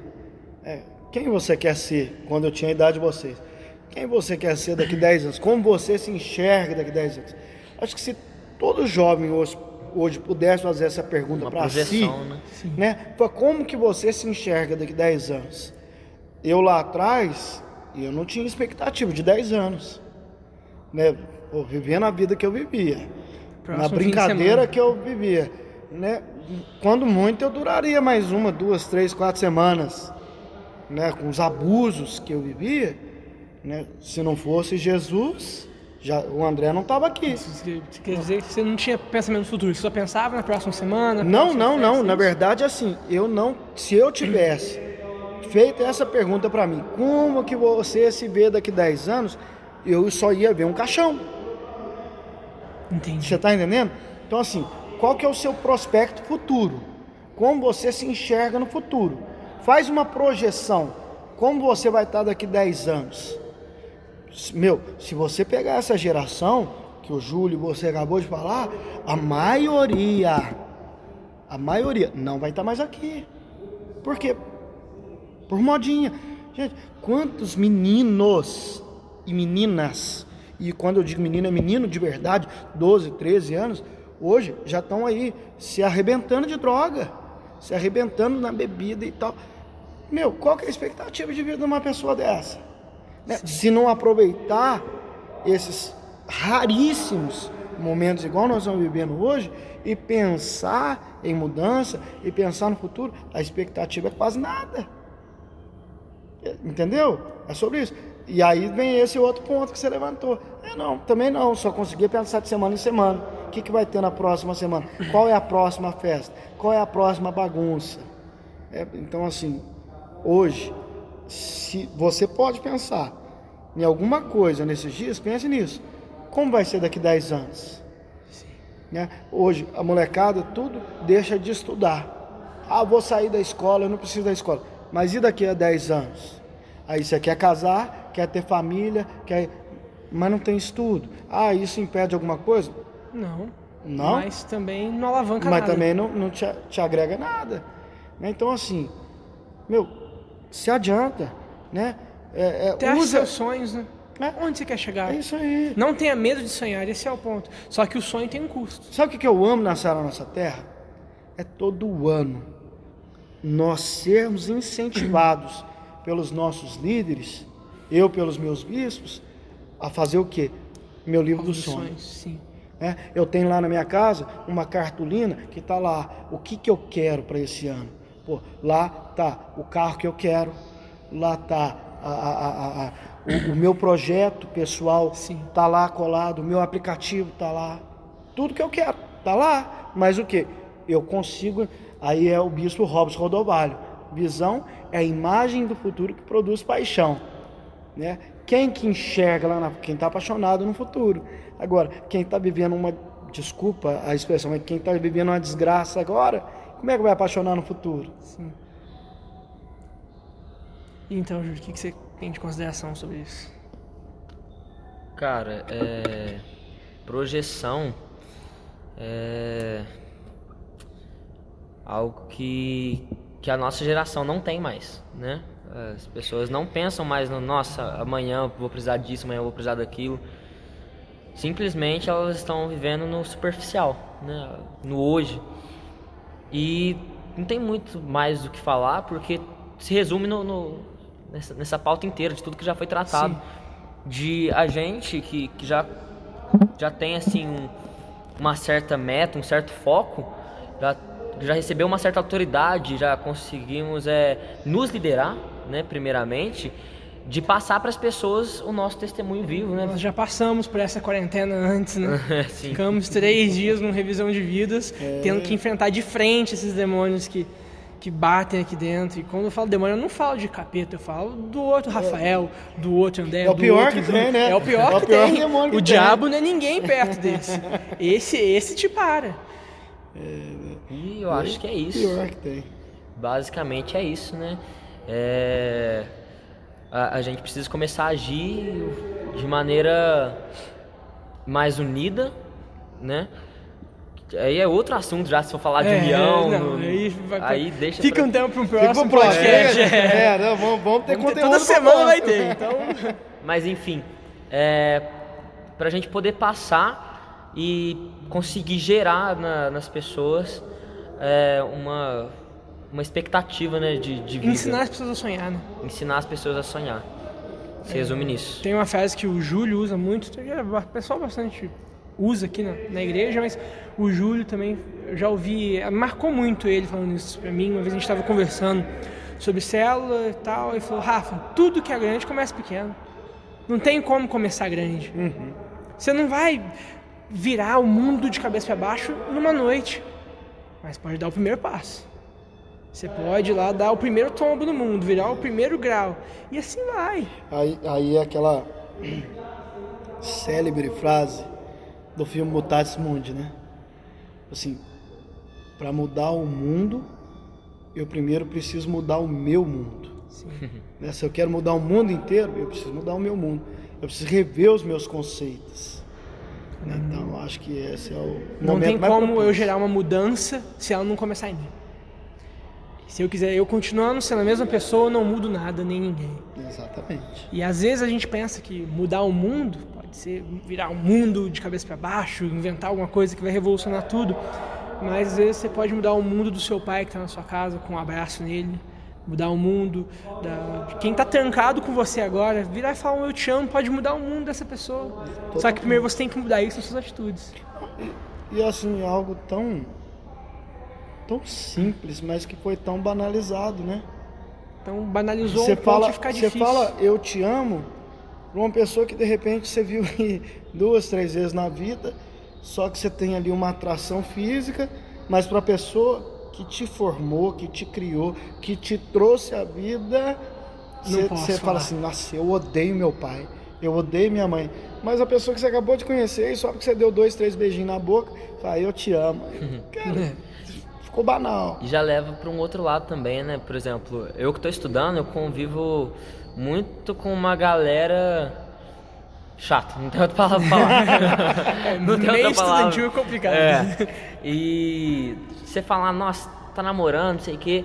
é, quem você quer ser quando eu tinha a idade de vocês? Quem você quer ser daqui 10 anos? Como você se enxerga daqui 10 anos? Acho que se todo jovem hoje, hoje pudesse fazer essa pergunta para si, né? né? Como que você se enxerga daqui 10 anos? Eu lá atrás, eu não tinha expectativa de 10 anos. Né? Pô, vivendo a vida que eu vivia. Próximo na brincadeira que eu vivia. Né? Quando muito eu duraria mais uma, duas, três, quatro semanas. Né? Com os abusos que eu vivia. Né? Se não fosse Jesus, já, o André não estava aqui. Isso quer dizer que você não tinha pensamento no futuro, você só pensava na próxima semana? não, próxima não, não. Na verdade, assim, eu não. Se eu tivesse feito essa pergunta para mim, como que você se vê daqui 10 anos? Eu só ia ver um caixão. Entendi. Você está entendendo? Então, assim, qual que é o seu prospecto futuro? Como você se enxerga no futuro? Faz uma projeção. Como você vai estar daqui 10 anos? Meu, se você pegar essa geração que o Júlio você acabou de falar, a maioria, a maioria não vai estar mais aqui. Por quê? Por modinha. Gente, quantos meninos e meninas, e quando eu digo menino é menino de verdade, 12, 13 anos, hoje já estão aí se arrebentando de droga, se arrebentando na bebida e tal. Meu, qual que é a expectativa de vida de uma pessoa dessa? Né? Se não aproveitar esses raríssimos momentos igual nós estamos vivendo hoje e pensar em mudança e pensar no futuro, a expectativa é quase nada. Entendeu? É sobre isso. E aí vem esse outro ponto que você levantou. Não, também não, só conseguia pensar de semana em semana. O que, que vai ter na próxima semana? Qual é a próxima festa? Qual é a próxima bagunça? É, então, assim, hoje, se você pode pensar em alguma coisa nesses dias, pense nisso. Como vai ser daqui 10 anos? Né? Hoje, a molecada, tudo deixa de estudar. Ah, vou sair da escola, eu não preciso da escola. Mas e daqui a 10 anos? Aí você quer casar, quer ter família, quer... mas não tem estudo. Ah, isso impede alguma coisa? Não. Não? Mas também não alavanca mas nada. Mas também não, não te, te agrega nada. Né? Então, assim, meu, se adianta, né? É, é, Ter usa... seus sonhos, né? É. Onde você quer chegar? É isso aí. Não tenha medo de sonhar, esse é o ponto. Só que o sonho tem um custo. Sabe o que eu amo na nossa terra? É todo ano nós sermos incentivados pelos nossos líderes, eu pelos meus bispos, a fazer o quê? Meu livro dos sonhos. Sim. É, eu tenho lá na minha casa uma cartolina que está lá, o que, que eu quero para esse ano. Pô, lá tá o carro que eu quero, lá tá a, a, a, o, o, meu projeto pessoal Sim. tá lá colado, o meu aplicativo tá lá, tudo que eu quero tá lá. Mas o que? Eu consigo. Aí é o bispo Robson Rodovalho. Visão é a imagem do futuro que produz paixão, né? Quem que enxerga lá, na, quem está apaixonado no futuro. Agora, quem está vivendo uma, desculpa a expressão, mas quem está vivendo uma desgraça agora, como é que vai apaixonar no futuro? Sim. Então, Júlio, o que você tem de consideração sobre isso? Cara, é... projeção é algo que, que a nossa geração não tem mais, né? As pessoas não pensam mais no, nossa, amanhã vou precisar disso, amanhã vou precisar daquilo. Simplesmente elas estão vivendo no superficial, né? no hoje. E não tem muito mais do que falar, porque se resume no, no nessa, nessa, pauta inteira, de tudo que já foi tratado. Sim. De a gente que, que já, já tem assim um, uma certa meta, um certo foco, já, já recebeu uma certa autoridade, já conseguimos é, nos liderar, né, primeiramente, de passar para as pessoas o nosso testemunho vivo, né? Nós já passamos por essa quarentena antes, né? Ficamos três dias numa revisão de vidas, é... tendo que enfrentar de frente esses demônios que, que batem aqui dentro. E quando eu falo demônio, eu não falo de capeta, eu falo do outro Rafael, do outro André. É o pior que tem, né? É o pior é o que pior tem. o tem. diabo não é ninguém perto desse. Esse, esse te para. É, e eu acho que é isso. Pior que tem. Basicamente é isso, né? É a, a gente precisa começar a agir de maneira mais unida, né? Aí é outro assunto já, se for falar de é, união. Não, no, aí, vai, aí deixa. Fica pra... um tempo para um próximo podcast. É, é, não, vamos, vamos ter vamos conteúdo. Ter, toda semana vai ter, então. Mas enfim, é, para a gente poder passar e conseguir gerar na, nas pessoas é, uma uma expectativa né, de, de vida. Ensinar as pessoas a sonhar, né? Ensinar as pessoas a sonhar. Se é, resume nisso. Tem uma frase que o Júlio usa muito, o pessoal bastante usa aqui na, na igreja, mas o Júlio também, eu já ouvi, marcou muito ele falando isso pra mim. Uma vez a gente estava conversando sobre célula e tal, e falou: Rafa, tudo que é grande começa pequeno. Não tem como começar grande. Uhum. Você não vai virar o mundo de cabeça para baixo numa noite, mas pode dar o primeiro passo. Você pode ir lá dar o primeiro tombo no mundo, virar o primeiro grau. E assim vai. Aí, aí é aquela célebre frase do filme Mutatis Mundi, né? Assim, para mudar o mundo, eu primeiro preciso mudar o meu mundo. Né? Se eu quero mudar o mundo inteiro, eu preciso mudar o meu mundo. Eu preciso rever os meus conceitos. Né? Então, acho que esse é o Não tem como eu gerar uma mudança se ela não começar em mim. Se eu quiser, eu continuando sendo a mesma pessoa, eu não mudo nada nem ninguém. Exatamente. E às vezes a gente pensa que mudar o mundo pode ser virar o um mundo de cabeça para baixo, inventar alguma coisa que vai revolucionar tudo. Mas às vezes você pode mudar o mundo do seu pai que está na sua casa com um abraço nele, mudar o mundo da, quem está trancado com você agora, virar e falar eu te amo, pode mudar o mundo dessa pessoa. Totalmente. Só que primeiro você tem que mudar isso nas suas atitudes. E, e assim, algo tão tão simples, mas que foi tão banalizado, né? Então banalizou você um fala, ficar difícil. Você fala eu te amo para uma pessoa que de repente você viu duas, três vezes na vida, só que você tem ali uma atração física, mas para a pessoa que te formou, que te criou, que te trouxe a vida, você, fala assim, nossa, eu odeio meu pai, eu odeio minha mãe. Mas a pessoa que você acabou de conhecer, só porque você deu dois, três beijinhos na boca, fala, eu te amo. Cara, ficou banal. E já leva para um outro lado também, né? Por exemplo, eu que estou estudando, eu convivo muito com uma galera chata, não tem outra palavra pra falar. é, não tem meio outra palavra. estudantil é complicado. É. E você falar, nossa, tá namorando, não sei o quê,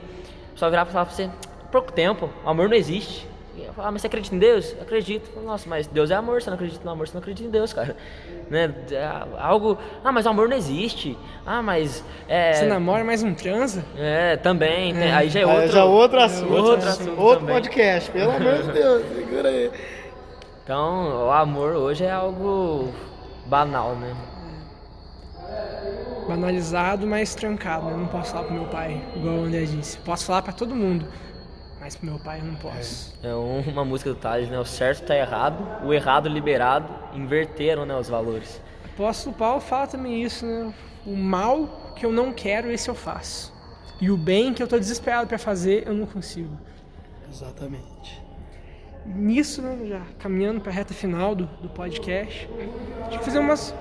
só virar pra falar pra você, pouco tempo, amor não existe. Ah, mas você acredita em Deus? Acredito. Nossa, mas Deus é amor, você não acredita no amor, você não acredita em Deus, cara. Né? É algo. Ah, mas o amor não existe. Ah, mas. É... Você namora, mas não transa? É, também. É. Aí já é outro, aí já é outro assunto. Outro, assunto outro podcast, pelo amor de Deus, segura aí. Então, o amor hoje é algo banal, né? Banalizado, mas trancado. Né? Eu não posso falar pro meu pai, igual o André disse. Posso falar para todo mundo mas pro meu pai eu não posso. É, uma música do Thales, né? O certo tá errado, o errado liberado, inverteram né, os valores. O apóstolo Paulo fala também isso, né? O mal que eu não quero, esse eu faço. E o bem que eu estou desesperado para fazer, eu não consigo. Exatamente. Nisso, né, já caminhando para a reta final do, do podcast, gente vai fazer umas,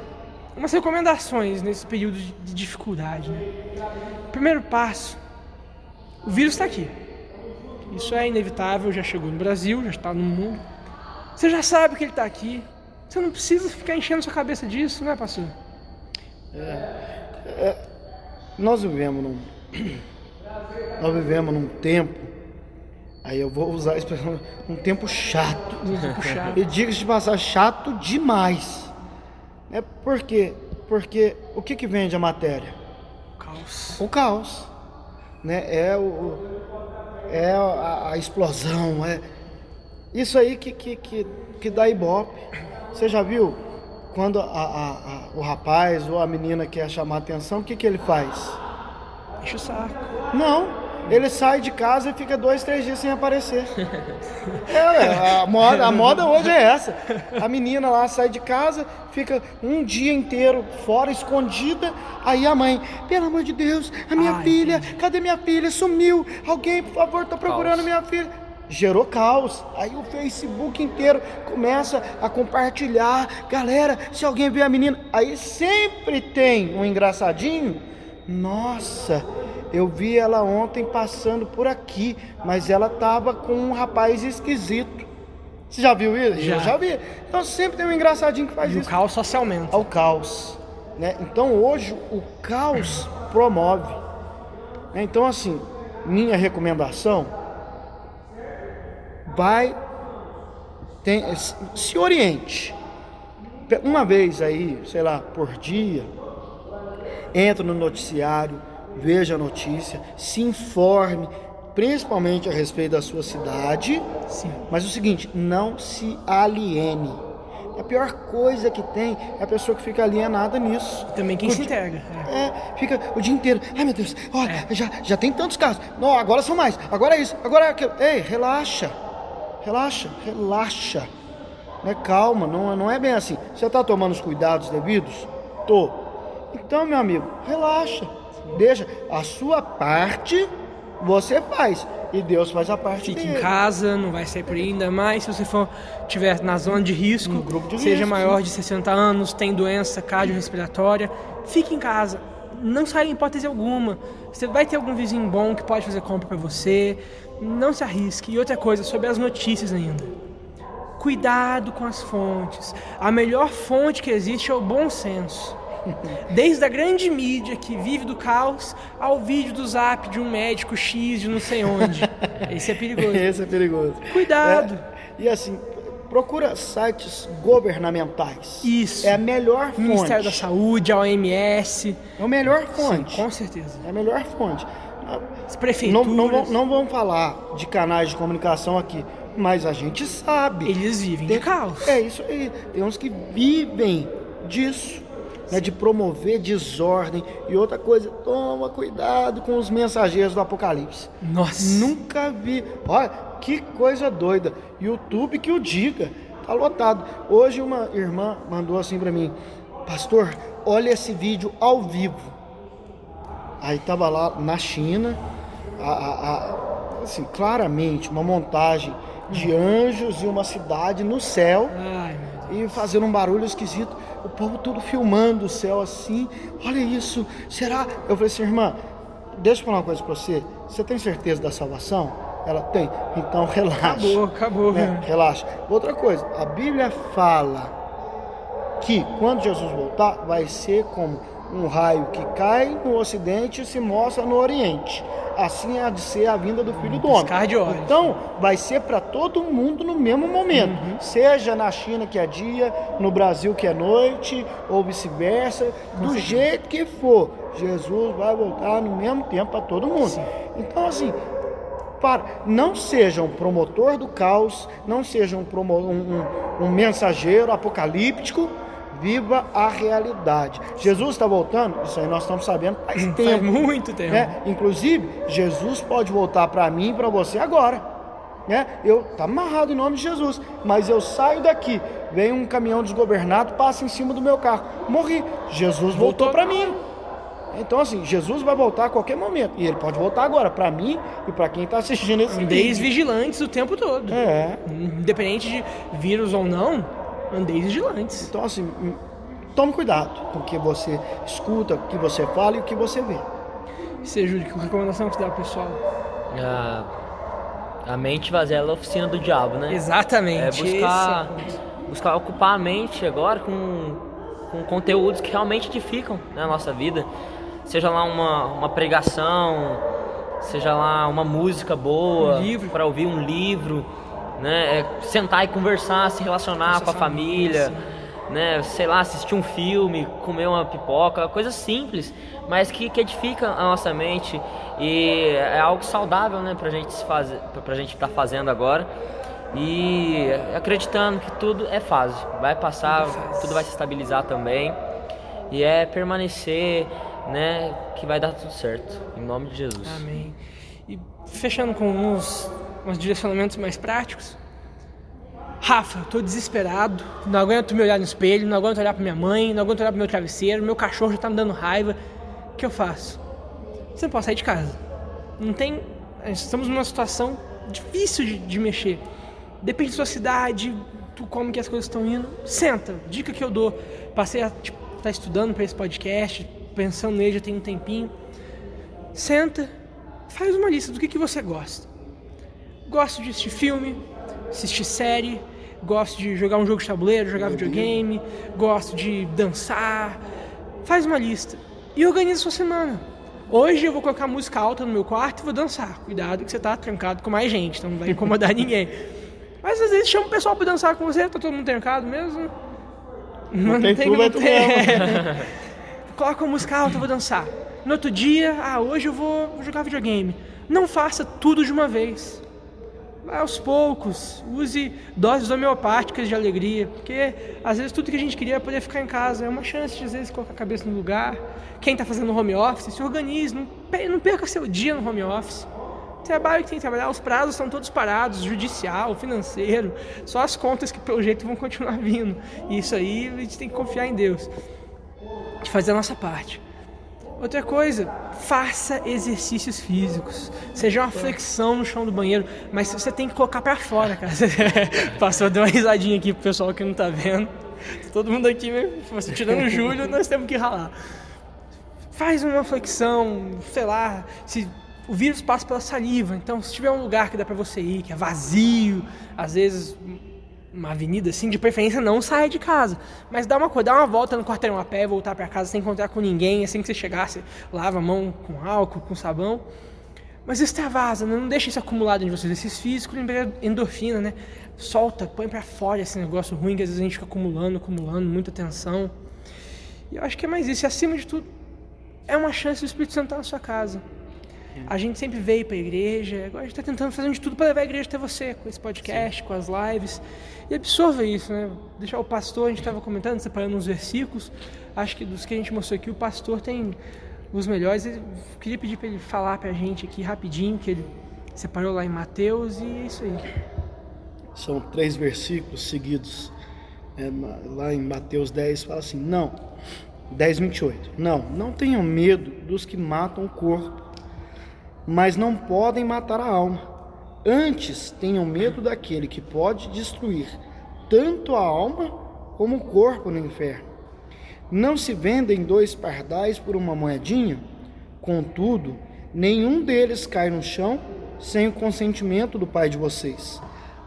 umas recomendações nesse período de, de dificuldade. Né? Primeiro passo, o vírus está aqui. Isso é inevitável, já chegou no Brasil, já está no mundo. Você já sabe que ele está aqui. Você não precisa ficar enchendo sua cabeça disso, né, pastor? É, é, nós vivemos num, nós vivemos num tempo Aí eu vou usar a expressão um tempo chato. Um tempo chato. E diga-se de passar chato demais. É por quê? Porque o que, que vende a matéria? Caos. O caos. Né? É, o, é a, a explosão. É isso aí que, que, que, que dá ibope. Você já viu quando a, a, a, o rapaz ou a menina quer chamar atenção, o que, que ele faz? Enche o saco. Não. Ele sai de casa e fica dois, três dias sem aparecer. É, a, moda, a moda hoje é essa. A menina lá sai de casa, fica um dia inteiro fora, escondida. Aí a mãe, pelo amor de Deus, a minha Ai, filha, entendi. cadê minha filha? Sumiu. Alguém, por favor, tá procurando Caos. minha filha. Gerou caos. Aí o Facebook inteiro começa a compartilhar. Galera, se alguém vê a menina. Aí sempre tem um engraçadinho. Nossa, eu vi ela ontem passando por aqui, mas ela tava com um rapaz esquisito. Você já viu isso? Já. Eu já vi. Então sempre tem um engraçadinho que faz E o isso. caos só se aumenta. Ao caos. Né? Então hoje o caos promove. Né? Então assim, minha recomendação vai tem, se oriente. Uma vez aí, sei lá, por dia, entra no noticiário, veja a notícia, se informe, principalmente a respeito da sua cidade. Sim. Mas o seguinte, não se aliene. A pior coisa que tem é a pessoa que fica alienada nisso. Também quem O se integra. é. É, fica o dia inteiro. Ai meu Deus, olha, É. já, já tem tantos casos. Não, agora são mais. Agora é isso, agora é aquilo. Ei, relaxa. Relaxa, relaxa. Né? Calma, não, não é bem assim. Você está tomando os cuidados devidos? Tô. Então, meu amigo, relaxa. Deixa. A sua parte você faz. E Deus faz a parte Fique dele. em casa, não vai sair por aí ainda mais. Se você for tiver na zona de risco, Um grupo de seja risco, maior de 60 anos, tem doença cardiorrespiratória, fique em casa. Não saia em hipótese alguma. Você vai ter algum vizinho bom que pode fazer compra para você. Não se arrisque. E outra coisa, sobre as notícias ainda. Cuidado com as fontes. A melhor fonte que existe é o bom senso. Desde a grande mídia que vive do caos ao vídeo do zap de um médico X de não sei onde. Esse é perigoso. Esse é perigoso. Cuidado. É, e assim, procura sites governamentais. Isso. É a melhor fonte. Ministério da Saúde, a OMS. É a melhor Sim, fonte. com certeza. É a melhor fonte. As Não, prefeituras, não, vão- não vamos falar de canais de comunicação aqui, mas a gente sabe. eles vivem de caos. É isso aí. Tem uns que vivem disso. Né, de promover desordem. E outra coisa, toma cuidado com os mensageiros do Apocalipse. Nossa. Nunca vi. Olha, que coisa doida. YouTube que o diga. Tá lotado. Hoje uma irmã mandou assim pra mim: Pastor, olha esse vídeo ao vivo. Aí tava lá na China, a- a- a- assim, claramente uma montagem de anjos e uma cidade no céu Ai. E fazendo um barulho esquisito. O povo tudo filmando o céu assim. Olha isso. Será? Eu falei assim, irmã, deixa eu falar uma coisa pra você. Você tem certeza da salvação? Ela tem. Então relaxa. Acabou, acabou. Né? Relaxa. Outra coisa, a Bíblia fala que quando Jesus voltar, vai ser como um raio que cai no ocidente e se mostra no oriente. Assim há de ser a vinda do Filho do Homem. Então, vai ser para todo mundo no mesmo momento. Seja na China que é dia, no Brasil que é noite, ou vice-versa, do jeito que for. Jesus vai voltar no mesmo tempo para todo mundo. Sim. Então, assim, para, não seja um promotor do caos, não seja um, promo- um- um- um mensageiro apocalíptico, viva a realidade. Jesus está voltando, isso aí nós estamos sabendo faz Faz tempo. muito tempo. né? Inclusive, Jesus pode voltar para mim e para você agora. Né? Eu tá amarrado em nome de Jesus, mas eu saio daqui, vem um caminhão desgovernado, passa em cima do meu carro, morri. Jesus voltou Voltou. para mim. Então assim, Jesus vai voltar a qualquer momento e ele pode voltar agora para mim e para quem está assistindo esse vídeo. vigilantes o tempo todo. É. Independente de vírus ou não, andeis vigilantes. Então assim, hum, tome cuidado com o que você escuta, o que você fala e o que você vê. Seja que recomendação que você dá pro pessoal. A, a mente vazia é a oficina do diabo, né? Exatamente. É buscar, é buscar ocupar a mente agora com, com conteúdos que realmente edificam né, a nossa vida. Seja lá uma, uma pregação, seja lá uma música boa, Um para ouvir um livro, né? É sentar e conversar, se relacionar com a família, né? Sei lá, assistir um filme, comer uma pipoca, coisas simples, mas que, que edifica a nossa mente e é algo saudável, né? Pra gente fazer, pra gente estar tá fazendo agora e acreditando que tudo é fase, vai passar, tudo, tudo vai se estabilizar também e é permanecer, né? Que vai dar tudo certo, em nome de Jesus. Amém. E fechando com uns, uns direcionamentos mais práticos. Rafa, tô desesperado, não aguento me olhar no espelho, não aguento olhar para minha mãe, não aguento olhar para meu travesseiro, meu cachorro já tá me dando raiva. O que eu faço? Você não pode sair de casa. Não tem. Estamos numa situação difícil de, de mexer. Depende da sua cidade, tu como que as coisas estão indo. Senta, dica que eu dou. Passei a tipo, tá estudando para esse podcast, pensando nele já tem um tempinho. Senta, faz uma lista do que, que você gosta. Gosto de assistir filme, assistir série, gosto de jogar um jogo de tabuleiro, jogar videogame, gosto de dançar. Faz uma lista e organiza sua semana. Hoje eu vou colocar música alta no meu quarto e vou dançar. Cuidado que você está trancado com mais gente, então não vai incomodar ninguém. Mas às vezes chama o pessoal para dançar com você, tá todo mundo trancado mesmo. Não, não tem, tem tu Coloca a música alta, eu vou dançar. No outro dia, ah, hoje eu vou jogar videogame. Não faça tudo de uma vez aos poucos, use doses homeopáticas de alegria, porque às vezes tudo que a gente queria é poder ficar em casa, é uma chance de às vezes colocar a cabeça no lugar. Quem está fazendo home office, se organize, não perca seu dia no home office. Trabalho que tem que trabalhar, os prazos estão todos parados, judicial, financeiro, só as contas que pelo jeito vão continuar vindo. E isso aí a gente tem que confiar em Deus, de fazer a nossa parte. Outra coisa, faça exercícios físicos. Seja uma flexão no chão do banheiro, mas você tem que colocar para fora, cara. Passou, deu uma risadinha aqui pro pessoal que não tá vendo. Todo mundo aqui, tirando o Júlio, nós temos que ralar. Faz uma flexão, sei lá, se o vírus passa pela saliva, então se tiver um lugar que dá para você ir, que é vazio, às vezes uma avenida assim, de preferência não saia de casa. Mas dá uma, dá uma volta no quarteirão a pé, voltar para casa sem encontrar com ninguém, assim que você chegar, você lava a mão com álcool, com sabão. Mas extravasa, né? não deixa isso acumulado em vocês. Esses físicos, endorfina, né? Solta, põe para fora esse negócio ruim que às vezes a gente fica acumulando, acumulando, muita tensão. E eu acho que é mais isso. E acima de tudo, é uma chance do Espírito Santo estar na sua casa. A gente sempre veio para a igreja, agora a gente está tentando fazer de tudo para levar a igreja até você, com esse podcast, Sim. com as lives. E absorva isso, né? Deixar o pastor, a gente estava comentando, separando uns versículos. Acho que dos que a gente mostrou aqui, o pastor tem os melhores. Eu queria pedir para ele falar para a gente aqui rapidinho, que ele separou lá em Mateus, e é isso aí. São três versículos seguidos. É, lá em Mateus 10 fala assim: Não, 10, 28. Não, não tenham medo dos que matam o corpo mas não podem matar a alma. Antes tenham medo daquele que pode destruir tanto a alma como o corpo no inferno. Não se vendem dois pardais por uma moedinha? Contudo, nenhum deles cai no chão sem o consentimento do Pai de vocês.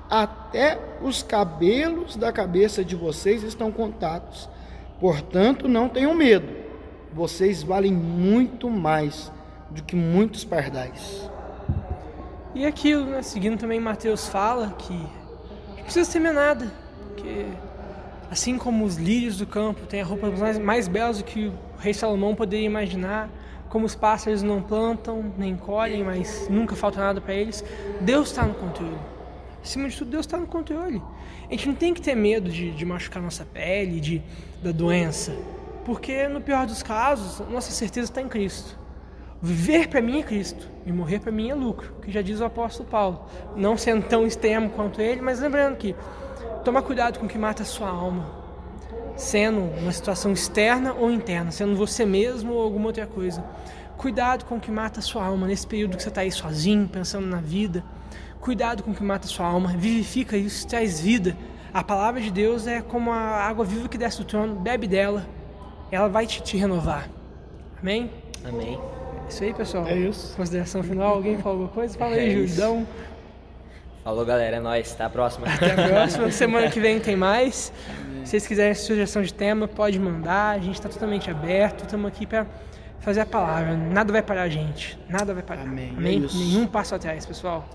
Até os cabelos da cabeça de vocês estão contados. Portanto, não tenham medo. Vocês valem muito mais do que muitos pardais. E aquilo, né, seguindo também Mateus fala que não precisa temer nada, que assim como os lírios do campo têm a roupa mais, mais belas do que o rei Salomão poderia imaginar, como os pássaros não plantam nem colhem, mas nunca falta nada para eles, Deus está no controle. Acima de tudo, Deus está no controle. A gente não tem que ter medo de, de machucar nossa pele, de, da doença, porque no pior dos casos, nossa certeza está em Cristo. Viver para mim é Cristo e morrer para mim é lucro, que já diz o apóstolo Paulo. Não sendo tão extremo quanto ele, mas lembrando que toma cuidado com o que mata a sua alma, sendo uma situação externa ou interna, sendo você mesmo ou alguma outra coisa. Cuidado com o que mata a sua alma nesse período que você está aí sozinho, pensando na vida. Cuidado com o que mata a sua alma, vivifica isso, traz vida. A palavra de Deus é como a água viva que desce do trono, bebe dela, ela vai te, te renovar. Amém? Amém. Isso aí, pessoal. É isso. Consideração final, alguém falou alguma coisa? Fala aí, é Judão. Falou, galera. É nóis. Até a próxima. Até a próxima. Semana que vem tem mais. Se vocês quiserem sugestão de tema, pode mandar. A gente está totalmente aberto. Estamos aqui para fazer a palavra. Nada vai parar a gente. Nada vai parar. Amém. É Amém? isso. Nenhum passo atrás, pessoal.